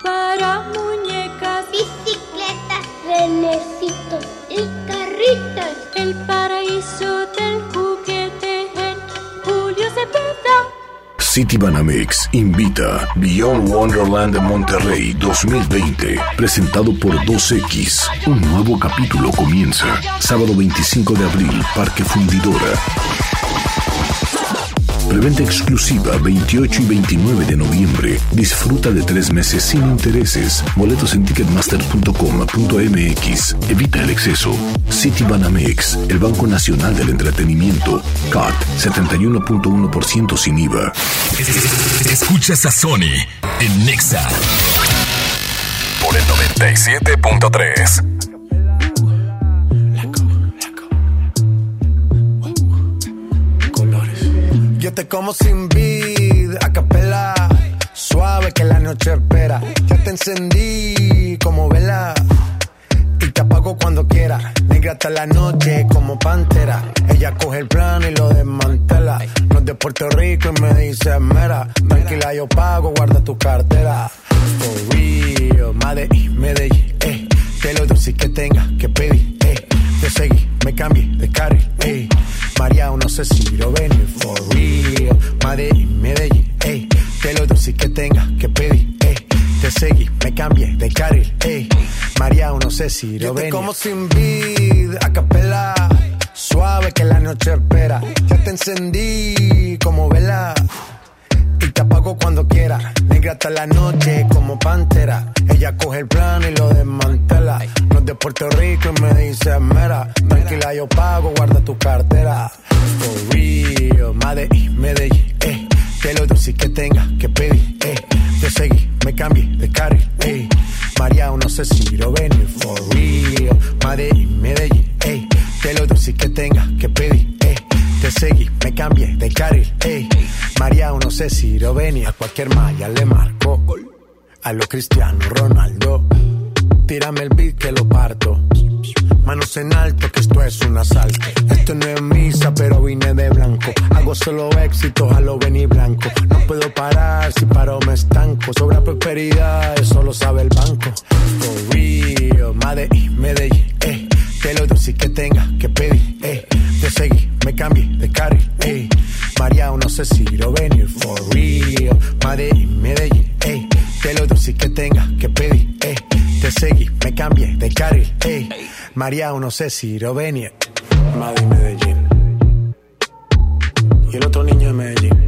Speaker 84: Para muñecas,
Speaker 85: bicicletas, renecitos y carritos.
Speaker 84: El paraíso del juguete en Julio Cepeda.
Speaker 2: City Banamex invita Beyond Wonderland de Monterrey 2020, presentado por 2X. Un nuevo capítulo comienza. Sábado 25 de abril, Parque Fundidora. Preventa exclusiva 28 y 29 de noviembre. Disfruta de tres meses sin intereses. Boletos en ticketmaster.com.mx. Evita el exceso. City Banamex, el Banco Nacional del Entretenimiento. CAT 71.1% sin IVA. Escuchas a Sony en Nexa por el 97.3.
Speaker 5: Yo te como sin vid, a capela. Suave que la noche espera. Ya te encendí como vela. Y te apago cuando quiera. Negra hasta la noche como pantera. Ella coge el plano y lo desmantela. No es de Puerto Rico y me dice mera. Tranquila, yo pago, guarda tu cartera. For real, Medellín, Medellín, eh. Que lo dulce que tenga que pedir, eh. Te seguí, me cambié de carril, eh. María, no sé si lo venir for real. Medellín, Medellín, ey. Que lo dulce que tenga que pedir, ey. Te seguí, me cambié de carril, ey. María, no sé si lo venir. como sin vid, a capela. Suave que la noche espera. Ya te encendí como vela. Y te apago cuando quiera. Negra hasta la noche como pantera. Ella coge el plano y lo desmantela. No es de Puerto Rico y me dice mera. Tranquila, yo pago, guarda tu cartera. For real, Medellín, Medellín, eh. Que lo dulce que tenga que pedir, eh. Te seguí, me cambié de carril, eh. María, no sé si lo venir. For real, Medellín, Medellín, eh. Que lo dulce que tenga que pedir, eh. Te seguí, me cambié de carril, ey. María, no sé si venía. A cualquier malla le marco. A lo Cristiano Ronaldo. Tírame el beat que lo parto. Manos en alto, que esto es un asalto. Esto no es misa, pero vine de blanco. Hago solo éxitos a lo venir blanco. No puedo parar, si paro me estanco. Sobra prosperidad, eso lo sabe el banco. For real, Medellín, Medellín, eh. Que lo dulce que tenga que pedir, eh. Te seguí, me cambié de carril, eh. María, no sé si lo venir, for real. Medellín, Medellín, eh. Que lo dulce que tenga que pedir, eh. Te seguí, me cambié de carril, eh. María, no sé si lo venir. Madrid, Medellín. Y el otro niño de Medellín.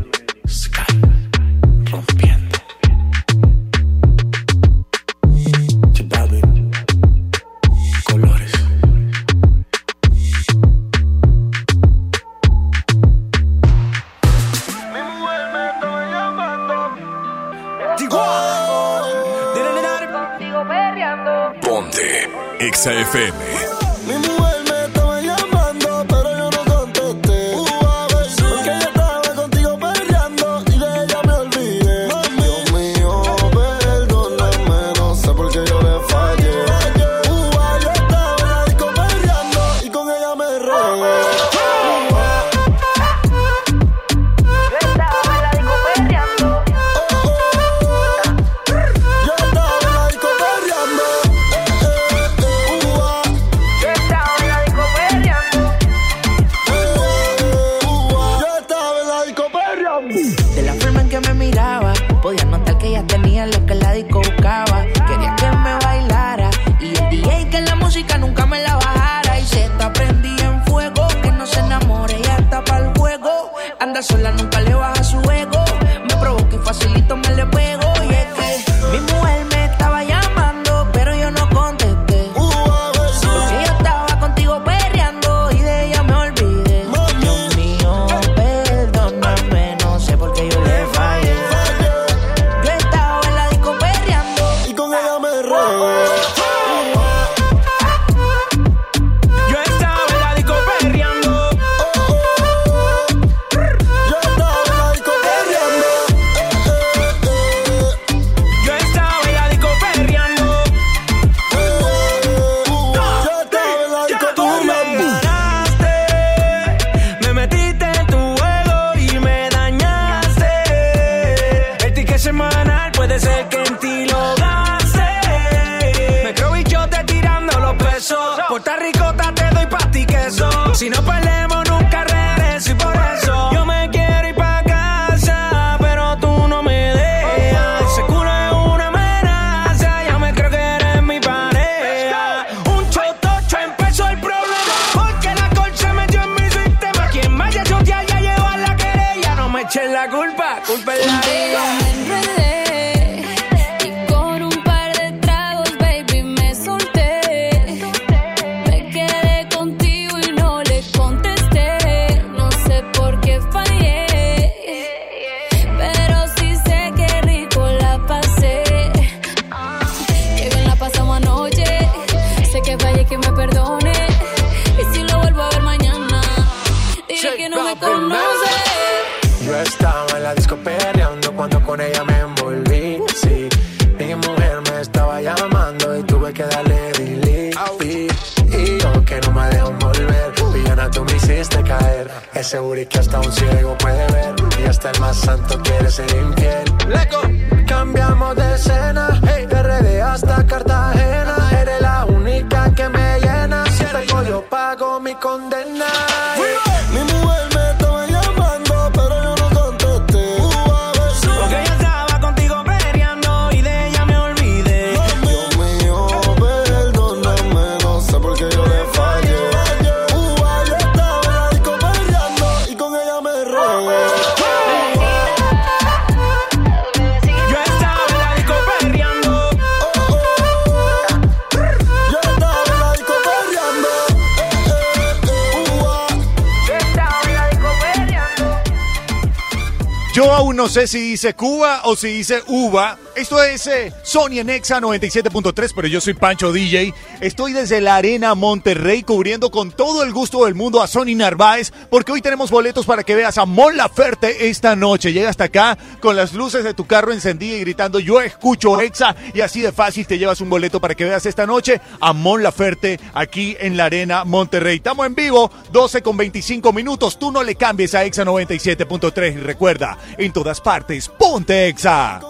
Speaker 86: no sé
Speaker 87: si
Speaker 4: dice Cuba o si dice uva, esto es eh, Sony en Exa 97.3, pero yo soy Pancho DJ. Estoy desde la Arena Monterrey cubriendo con todo el gusto del mundo a Sony Narváez, porque hoy tenemos boletos para que veas a Mon Laferte esta noche. Llega hasta acá con las luces de tu carro encendidas y gritando Yo escucho Exa, y así de fácil te llevas un boleto para que veas esta noche a Mon Laferte aquí en la Arena Monterrey. Estamos en vivo, 12 con 25 minutos. Tú no le cambies a Exa 97.3 y recuerda, en todas partes, ponte Exa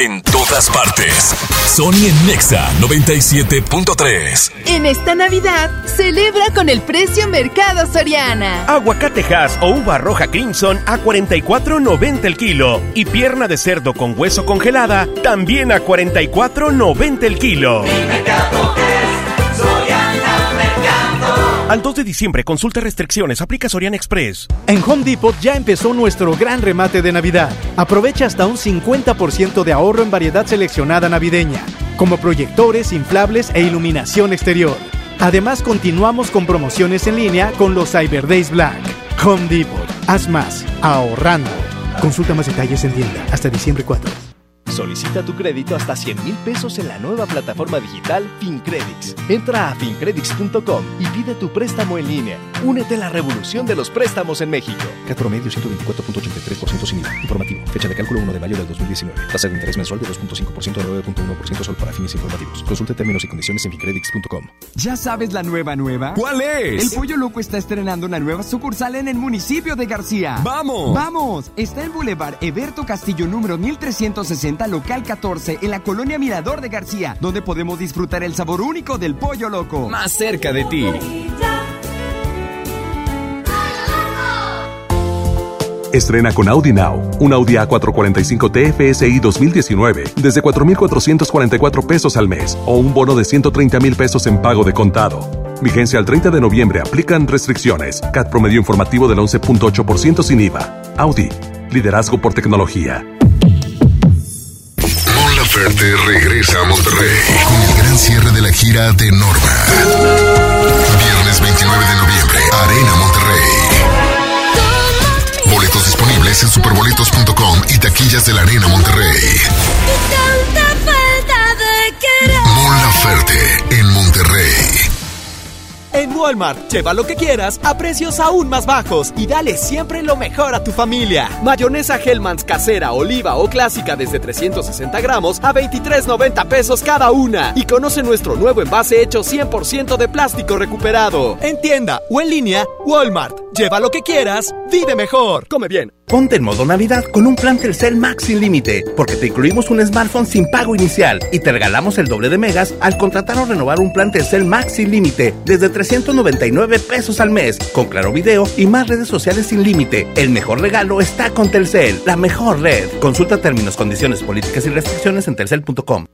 Speaker 2: en todas partes. Sony en Nexa 97.3.
Speaker 88: En esta Navidad, celebra con el precio Mercado Soriana.
Speaker 26: Aguacatejas o uva roja Crimson a 44.90 el kilo. Y pierna de cerdo con hueso congelada también a 44.90 el kilo. Mercado al 2 de diciembre, consulta restricciones, aplica Sorian Express.
Speaker 10: En Home Depot ya empezó nuestro gran remate de Navidad. Aprovecha hasta un 50% de ahorro en variedad seleccionada navideña, como proyectores, inflables e iluminación exterior. Además, continuamos con promociones en línea con los Cyber Days Black. Home Depot, haz más, ahorrando. Consulta más detalles en tienda hasta diciembre 4.
Speaker 89: Solicita tu crédito hasta 100 mil pesos en la nueva plataforma digital FinCredits. Entra a fincredits.com y pide tu préstamo en línea. Únete a la revolución de los préstamos en México.
Speaker 90: Cat promedio 124.83% sin IVA. Informativo. Fecha de cálculo 1 de mayo del 2019. Tasa de interés mensual de 2.5% a 9.1% sol para fines informativos. Consulte términos y condiciones en fincredits.com.
Speaker 91: ¿Ya sabes la nueva nueva?
Speaker 90: ¿Cuál es?
Speaker 91: El Pollo Loco está estrenando una nueva sucursal en el municipio de García.
Speaker 90: ¡Vamos!
Speaker 91: ¡Vamos! Está en Boulevard Eberto Castillo número 1360 local 14, en la colonia Mirador de García, donde podemos disfrutar el sabor único del Pollo Loco.
Speaker 90: Más cerca de ti.
Speaker 15: Estrena con Audi Now, un Audi A445 TFSI 2019 desde 4.444 pesos al mes o un bono de 130 mil pesos en pago de contado. Vigencia al 30 de noviembre. Aplican restricciones. CAT promedio informativo del 11.8% sin IVA. Audi. Liderazgo por tecnología.
Speaker 49: Laferte regresa a Monterrey con el gran cierre de la gira de Norma. Viernes 29 de noviembre, Arena Monterrey. Boletos disponibles en superboletos.com y taquillas de la Arena Monterrey.
Speaker 26: Walmart, lleva lo que quieras a precios aún más bajos y dale siempre lo mejor a tu familia. Mayonesa Hellmann's casera, oliva o clásica desde 360 gramos a 23.90 pesos cada una. Y conoce nuestro nuevo envase hecho 100% de plástico recuperado. En tienda o en línea, Walmart. Lleva lo que quieras, vive mejor. Come bien.
Speaker 38: Ponte en modo Navidad con un plan Telcel Max sin límite, porque te incluimos un smartphone sin pago inicial y te regalamos el doble de megas al contratar o renovar un plan Telcel Max sin límite desde 399 pesos al mes, con claro video y más redes sociales sin límite. El mejor regalo está con Telcel, la mejor red. Consulta términos, condiciones, políticas y restricciones en telcel.com.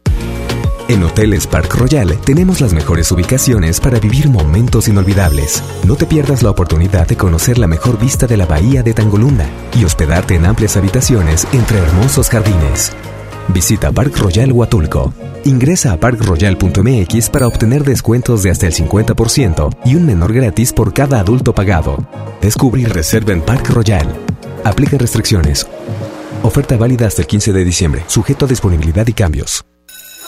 Speaker 82: En Hoteles Park Royal tenemos las mejores ubicaciones para vivir momentos inolvidables. No te pierdas la oportunidad de conocer la mejor vista de la bahía de Tangolunda y hospedarte en amplias habitaciones entre hermosos jardines. Visita Park Royal Huatulco. Ingresa a parkroyal.mx para obtener descuentos de hasta el 50% y un menor gratis por cada adulto pagado. Descubre y reserva en Park Royal. Aplica restricciones. Oferta válida hasta el 15 de diciembre, sujeto a disponibilidad y cambios.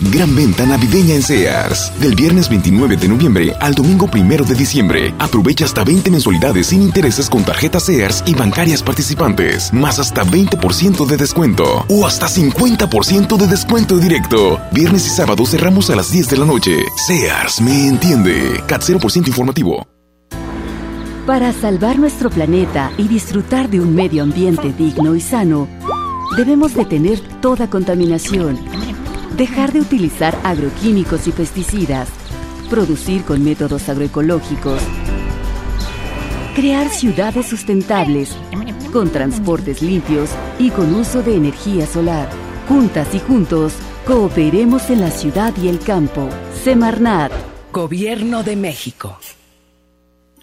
Speaker 44: Gran venta navideña en Sears. Del viernes 29 de noviembre al domingo 1 de diciembre. Aprovecha hasta 20 mensualidades sin intereses con tarjetas Sears y bancarias participantes. Más hasta 20% de descuento. O hasta 50% de descuento directo. Viernes y sábado cerramos a las 10 de la noche. Sears me entiende. CAT 0% informativo.
Speaker 92: Para salvar nuestro planeta y disfrutar de un medio ambiente digno y sano, debemos detener toda contaminación dejar de utilizar agroquímicos y pesticidas, producir con métodos agroecológicos, crear ciudades sustentables, con transportes limpios y con uso de energía solar. Juntas y juntos, cooperemos en la ciudad y el campo. Semarnat.
Speaker 18: Gobierno de México.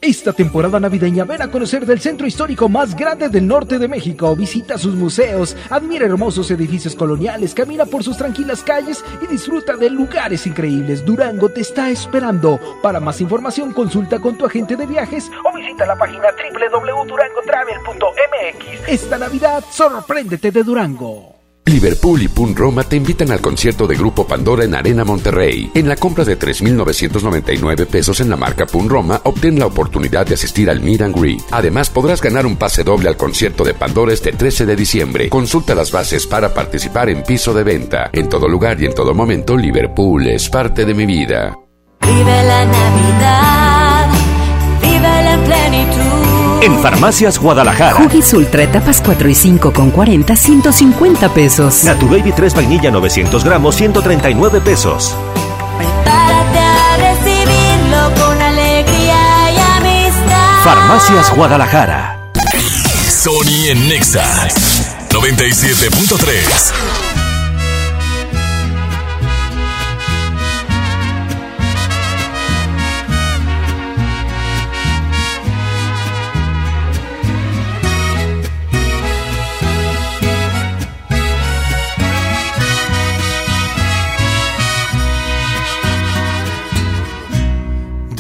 Speaker 93: Esta temporada navideña ven a conocer del centro histórico más grande del norte de México. Visita sus museos, admira hermosos edificios coloniales, camina por sus tranquilas calles y disfruta de lugares increíbles. Durango te está esperando. Para más información consulta con tu agente de viajes o visita la página www.durangotravel.mx. Esta Navidad sorpréndete de Durango.
Speaker 47: Liverpool y Pun Roma te invitan al concierto de Grupo Pandora en Arena Monterrey. En la compra de 3.999 pesos en la marca Pun Roma, obtén la oportunidad de asistir al Meet and Greet. Además, podrás ganar un pase doble al concierto de Pandora este 13 de diciembre. Consulta las bases para participar en piso de venta. En todo lugar y en todo momento, Liverpool es parte de mi vida.
Speaker 23: Vive la Navidad, vive la plenitud.
Speaker 94: En Farmacias Guadalajara.
Speaker 18: Huggies Ultra etapas 4 y 5 con 40, 150 pesos.
Speaker 94: Natu Baby 3 vainilla 900 gramos, 139 pesos.
Speaker 23: Prepárate a recibirlo con alegría y amistad.
Speaker 94: Farmacias Guadalajara.
Speaker 2: Sony en Nexa 97.3.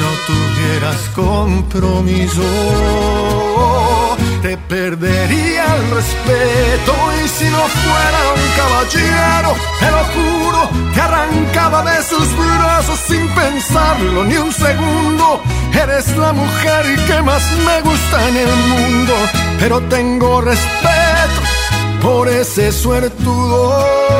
Speaker 48: No tuvieras compromiso, te perdería el respeto. Y si no fuera un caballero, te lo juro, te arrancaba de sus brazos sin pensarlo ni un segundo. Eres la mujer que más me gusta en el mundo, pero tengo respeto por ese suertudo.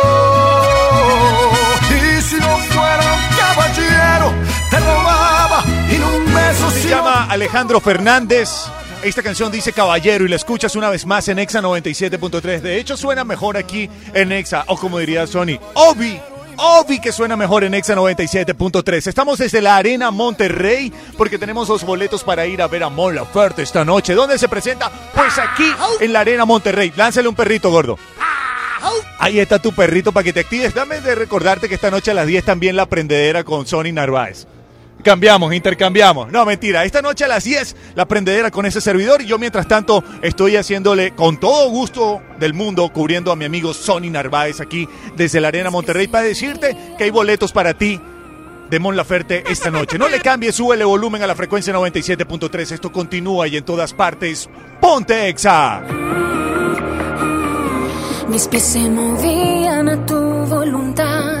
Speaker 4: Se llama Alejandro Fernández. Esta canción dice Caballero y la escuchas una vez más en Exa 97.3. De hecho, suena mejor aquí en Exa, o como diría Sony, Obi. Obi que suena mejor en Exa 97.3. Estamos desde la Arena Monterrey porque tenemos los boletos para ir a ver a Mon Laferte esta noche. ¿Dónde se presenta? Pues aquí en la Arena Monterrey. Lánzale un perrito gordo. Ahí está tu perrito para que te actives. Dame de recordarte que esta noche a las 10 también la prendedera con Sony Narváez. Cambiamos, intercambiamos. No, mentira. Esta noche a las 10 la prendedera con ese servidor y yo mientras tanto estoy haciéndole con todo gusto del mundo cubriendo a mi amigo Sony Narváez aquí desde la Arena Monterrey para decirte que hay boletos para ti de Mon Laferte esta noche. No le cambies, súbele volumen a la frecuencia 97.3. Esto continúa y en todas partes. Ponte Exa.
Speaker 49: Mis pies se movían a tu voluntad.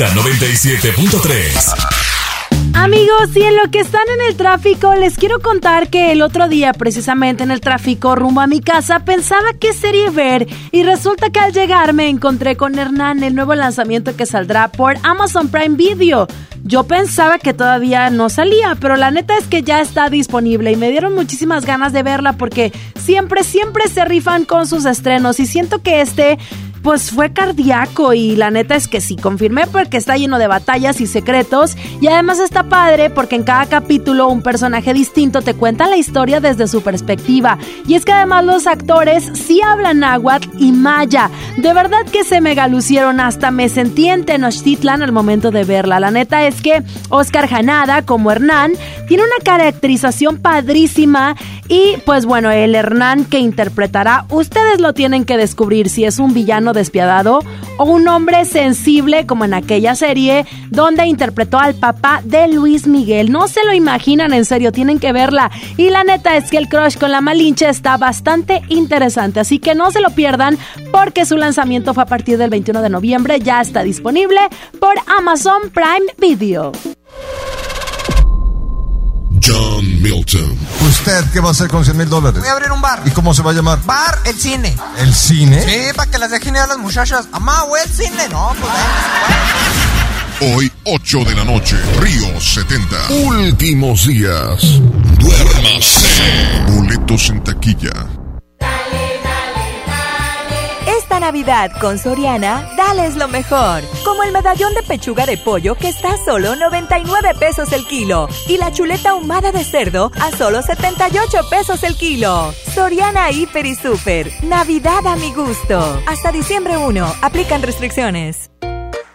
Speaker 2: Sony en Nexa 97.3.
Speaker 74: Amigos, y en lo que están en el tráfico, les quiero contar que el otro día, precisamente en el tráfico rumbo a mi casa, pensaba qué serie ver y resulta que al llegar me encontré con Hernán, el nuevo lanzamiento que saldrá por Amazon Prime Video. Yo pensaba que todavía no salía, pero la neta es que ya está disponible y me dieron muchísimas ganas de verla porque siempre, siempre se rifan con sus estrenos y siento que este pues fue cardíaco y la neta es que sí, confirmé porque está lleno de batallas y secretos y además está padre porque en cada capítulo un personaje distinto te cuenta la historia desde su perspectiva. Y es que además los actores sí hablan náhuatl y maya, de verdad que se mega lucieron hasta me sentí en Tenochtitlan al momento de verla, la neta es que Oscar Janada como Hernán tiene una caracterización padrísima y pues bueno, el Hernán que interpretará, ustedes lo tienen que descubrir si es un villano despiadado o un hombre sensible como en aquella serie donde interpretó al papá de Luis Miguel. No se lo imaginan, en serio, tienen que verla. Y la neta es que el crush con la Malinche está bastante interesante, así que no se lo pierdan porque su lanzamiento fue a partir del 21 de noviembre, ya está disponible por Amazon Prime Video.
Speaker 95: John Milton.
Speaker 96: ¿Usted qué va a hacer con 100 mil dólares?
Speaker 97: Voy a abrir un bar.
Speaker 96: ¿Y cómo se va a llamar?
Speaker 97: Bar El Cine.
Speaker 96: ¿El cine?
Speaker 97: Sí, para que las dejen ir a las muchachas. Amá, güey, el cine. No, pues
Speaker 95: Hoy, 8 de la noche, Río 70. Últimos días. Duérmase. Boletos en taquilla.
Speaker 98: Navidad con Soriana, dales lo mejor. Como el medallón de pechuga de pollo que está a solo 99 pesos el kilo. Y la chuleta ahumada de cerdo a solo 78 pesos el kilo. Soriana Hiper y Super. Navidad a mi gusto. Hasta diciembre 1. Aplican restricciones.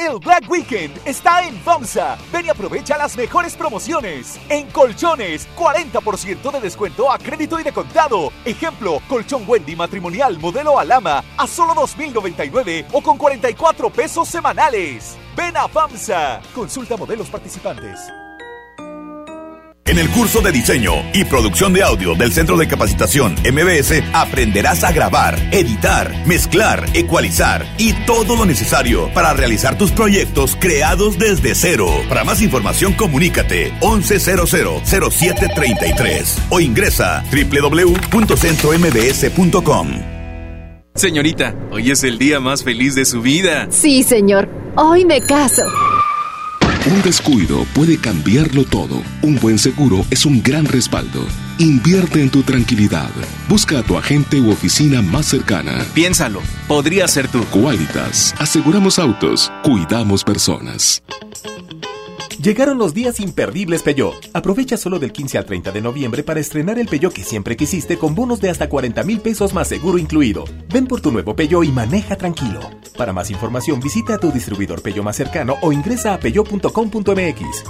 Speaker 99: El Black Weekend está en FAMSA. Ven y aprovecha las mejores promociones. En colchones, 40% de descuento a crédito y de contado. Ejemplo, colchón Wendy matrimonial modelo Alama a solo 2.099 o con 44 pesos semanales. Ven a FAMSA. Consulta modelos participantes.
Speaker 100: En el curso de diseño y producción de audio del Centro de Capacitación MBS aprenderás a grabar, editar, mezclar, ecualizar y todo lo necesario para realizar tus proyectos creados desde cero. Para más información comunícate 11000733 o ingresa www.centrombs.com.
Speaker 101: Señorita, hoy es el día más feliz de su vida.
Speaker 102: Sí, señor. Hoy me caso.
Speaker 75: Un descuido puede cambiarlo todo. Un buen seguro es un gran respaldo. Invierte en tu tranquilidad. Busca a tu agente u oficina más cercana.
Speaker 103: Piénsalo, podría ser tú.
Speaker 75: Qualitas. Aseguramos autos. Cuidamos personas.
Speaker 10: Llegaron los días imperdibles Peugeot. Aprovecha solo del 15 al 30 de noviembre para estrenar el Peugeot que siempre quisiste con bonos de hasta 40 mil pesos más seguro incluido. Ven por tu nuevo Peugeot y maneja tranquilo. Para más información visita a tu distribuidor Peugeot más cercano o ingresa a peugeot.com.mx.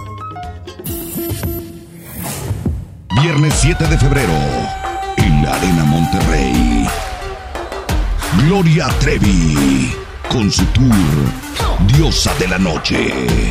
Speaker 104: Viernes 7 de febrero, en la Arena Monterrey. Gloria Trevi, con su tour Diosa de la Noche.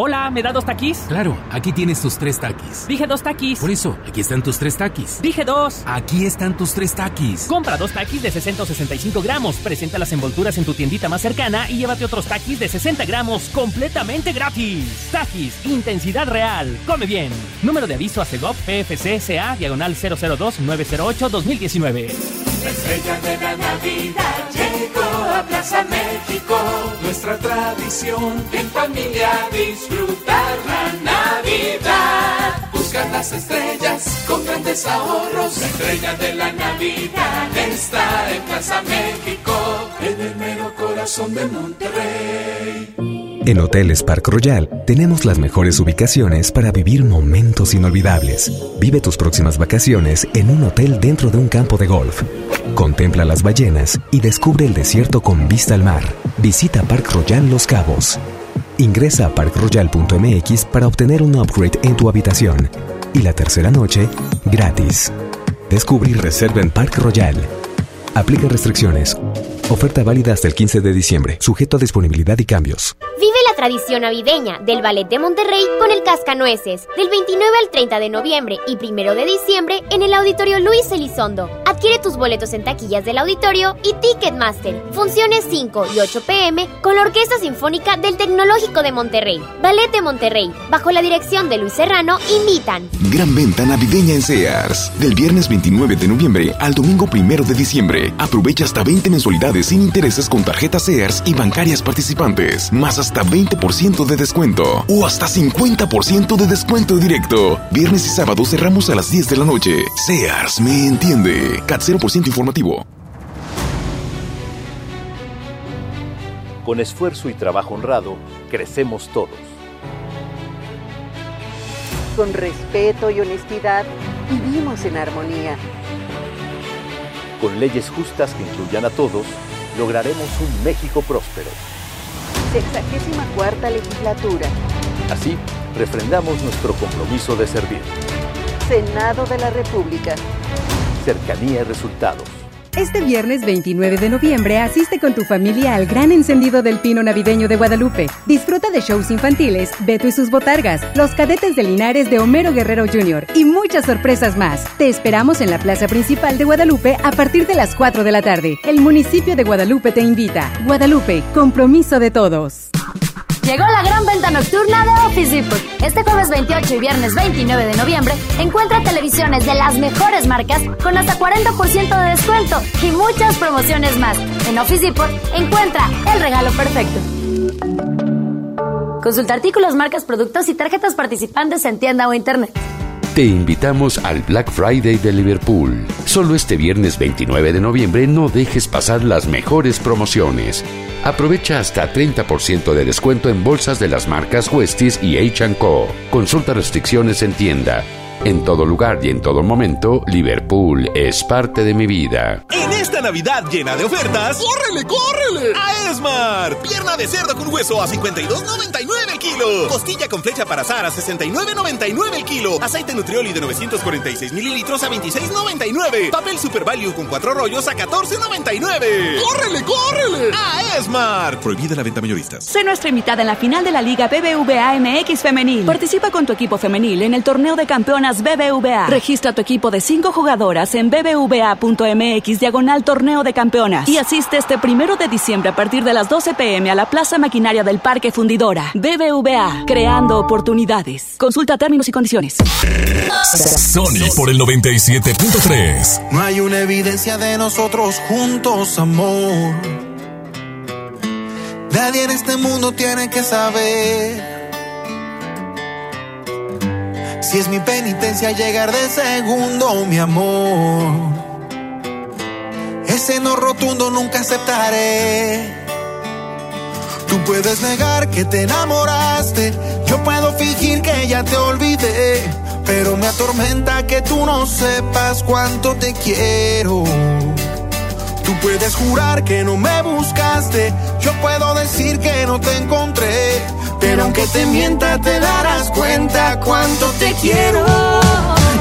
Speaker 105: Hola, ¿me da dos taquis?
Speaker 106: Claro, aquí tienes tus tres taquis.
Speaker 105: Dije dos taquis.
Speaker 106: Por eso, aquí están tus tres taquis.
Speaker 105: Dije dos.
Speaker 106: Aquí están tus tres taquis.
Speaker 105: Compra dos taquis de 60 o 65 gramos. Presenta las envolturas en tu tiendita más cercana y llévate otros taquis de 60 gramos completamente gratis. Taquis, intensidad real. Come bien. Número de aviso a CEGOP PFC CA diagonal 002-908-2019.
Speaker 107: La estrella de la Navidad llegó a Plaza México. Nuestra tradición en familia disfrutar la Navidad. Buscar las estrellas con grandes ahorros. La estrella de la Navidad está en Plaza México, en el mero corazón de Monterrey.
Speaker 108: En Hoteles Park Royal tenemos las mejores ubicaciones para vivir momentos inolvidables. Vive tus próximas vacaciones en un hotel dentro de un campo de golf. Contempla las ballenas y descubre el desierto con vista al mar. Visita Park Royal Los Cabos. Ingresa a parkroyal.mx para obtener un upgrade en tu habitación. Y la tercera noche, gratis. Descubre y reserva en Park Royal. Aplica restricciones. Oferta válida hasta el 15 de diciembre, sujeto a disponibilidad y cambios.
Speaker 54: Vive tradición navideña del Ballet de Monterrey con el Cascanueces, del 29 al 30 de noviembre y 1 de diciembre en el Auditorio Luis Elizondo. Adquiere tus boletos en taquillas del auditorio y Ticketmaster. Funciones 5 y 8 pm con la Orquesta Sinfónica del Tecnológico de Monterrey. Ballet de Monterrey, bajo la dirección de Luis Serrano, invitan.
Speaker 109: Gran venta navideña en Sears. Del viernes 29 de noviembre al domingo 1 de diciembre. Aprovecha hasta 20 mensualidades sin intereses con tarjetas Sears y bancarias participantes. Más hasta 20% de descuento. O hasta 50% de descuento directo. Viernes y sábado cerramos a las 10 de la noche. Sears me entiende. CAT 0% informativo.
Speaker 15: Con esfuerzo y trabajo honrado, crecemos todos.
Speaker 76: Con respeto y honestidad, vivimos en armonía.
Speaker 15: Con leyes justas que incluyan a todos, lograremos un México próspero.
Speaker 76: Sexagésima cuarta legislatura.
Speaker 15: Así, refrendamos nuestro compromiso de servir.
Speaker 76: Senado de la República.
Speaker 15: Cercanía y resultados.
Speaker 110: Este viernes 29 de noviembre asiste con tu familia al gran encendido del Pino Navideño de Guadalupe. Disfruta de shows infantiles, Beto y sus botargas, los cadetes de Linares de Homero Guerrero Jr. y muchas sorpresas más. Te esperamos en la plaza principal de Guadalupe a partir de las 4 de la tarde. El municipio de Guadalupe te invita. Guadalupe, compromiso de todos.
Speaker 23: Llegó la gran venta nocturna de Office Depot. Este jueves 28 y viernes 29 de noviembre encuentra televisiones de las mejores marcas con hasta 40% de descuento y muchas promociones más. En Office Depot encuentra el regalo perfecto. Consulta artículos, marcas, productos y tarjetas participantes en tienda o internet.
Speaker 47: Te invitamos al Black Friday de Liverpool. Solo este viernes 29 de noviembre no dejes pasar las mejores promociones. Aprovecha hasta 30% de descuento en bolsas de las marcas Westies y H&Co. Consulta restricciones en tienda. En todo lugar y en todo momento, Liverpool es parte de mi vida.
Speaker 4: En esta Navidad llena de ofertas, ¡córrele, córrele! A Esmar. Pierna de cerdo con hueso a 52.99 el kilo. Costilla con flecha para azar a 69.99 el kilo. Aceite Nutrioli de 946 mililitros a 26.99. Papel Super Value con cuatro rollos a 14.99. ¡Córrele, córrele! A
Speaker 17: Smart. Prohibida la venta mayoristas.
Speaker 111: Sé nuestra invitada en la final de la Liga BBVA MX Femenil. Participa con tu equipo femenil en el torneo de BBVA. Registra tu equipo de cinco jugadoras en bbva.mx diagonal torneo de campeonas. Y asiste este primero de diciembre a partir de las 12 pm a la Plaza Maquinaria del Parque Fundidora. BBVA, creando oportunidades. Consulta términos y condiciones.
Speaker 2: Sony por el 97.3.
Speaker 49: No hay una evidencia de nosotros juntos, amor. Nadie en este mundo tiene que saber. Si es mi penitencia llegar de segundo, mi amor. Ese no rotundo nunca aceptaré. Tú puedes negar que te enamoraste. Yo puedo fingir que ya te olvidé. Pero me atormenta que tú no sepas cuánto te quiero. Tú puedes jurar que no me buscaste, yo puedo decir que no te encontré, pero aunque te mienta te darás cuenta cuánto te quiero.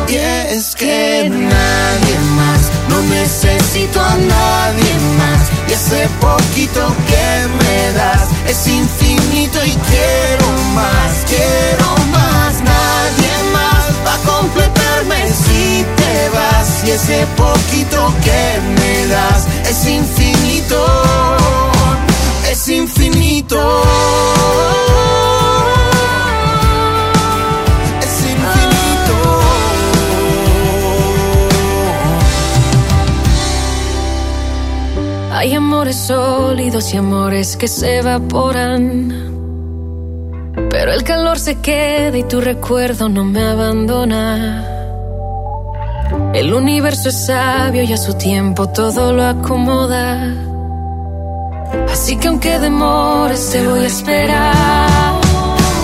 Speaker 49: Y es que nadie más, no necesito a nadie más, y ese poquito que me das es infinito y quiero más, quiero más, nadie más va a completarme si y ese poquito que me das es infinito, es infinito. Es infinito.
Speaker 28: Hay amores sólidos y amores que se evaporan. Pero el calor se queda y tu recuerdo no me abandona. El universo es sabio y a su tiempo todo lo acomoda. Así que aunque demores te voy a esperar.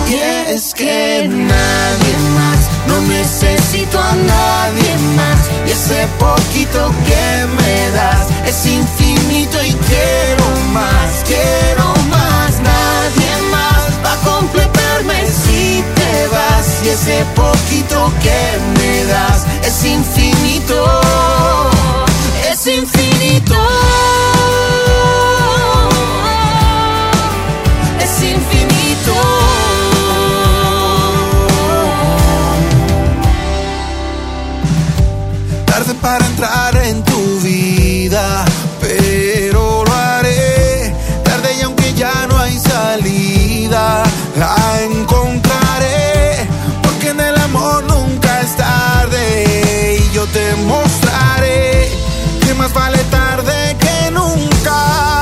Speaker 49: Y es que nadie más, no necesito a nadie más. Y ese poquito que me das es infinito y quiero más, quiero Y ese poquito que me das es infinito, es infinito. Es infinito. Tarde para entrar en tu vida, más vale tarde que nunca.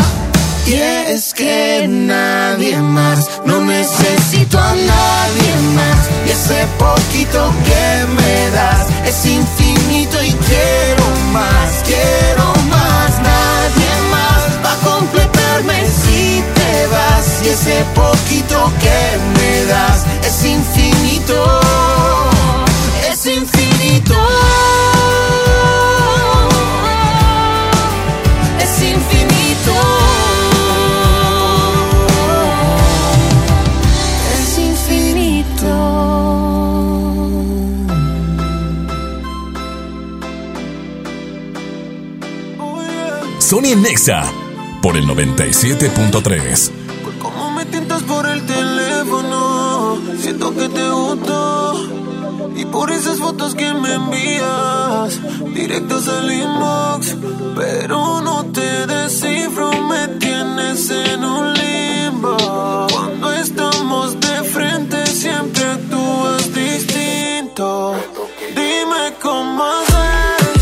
Speaker 49: Y es que nadie más, no necesito a nadie más. Y ese poquito que me das es infinito y quiero más, quiero más. Nadie más va a completarme si te vas. Y ese poquito que me das es infinito,
Speaker 2: Sony Nexa por el 97.3.
Speaker 49: Como me tientas por el teléfono, siento que te gusto. Y por esas fotos que me envías, directas al inbox. Pero no te descifro, me tienes en un limbo. Cuando estamos de frente, siempre actúas distinto. Dime cómo haces,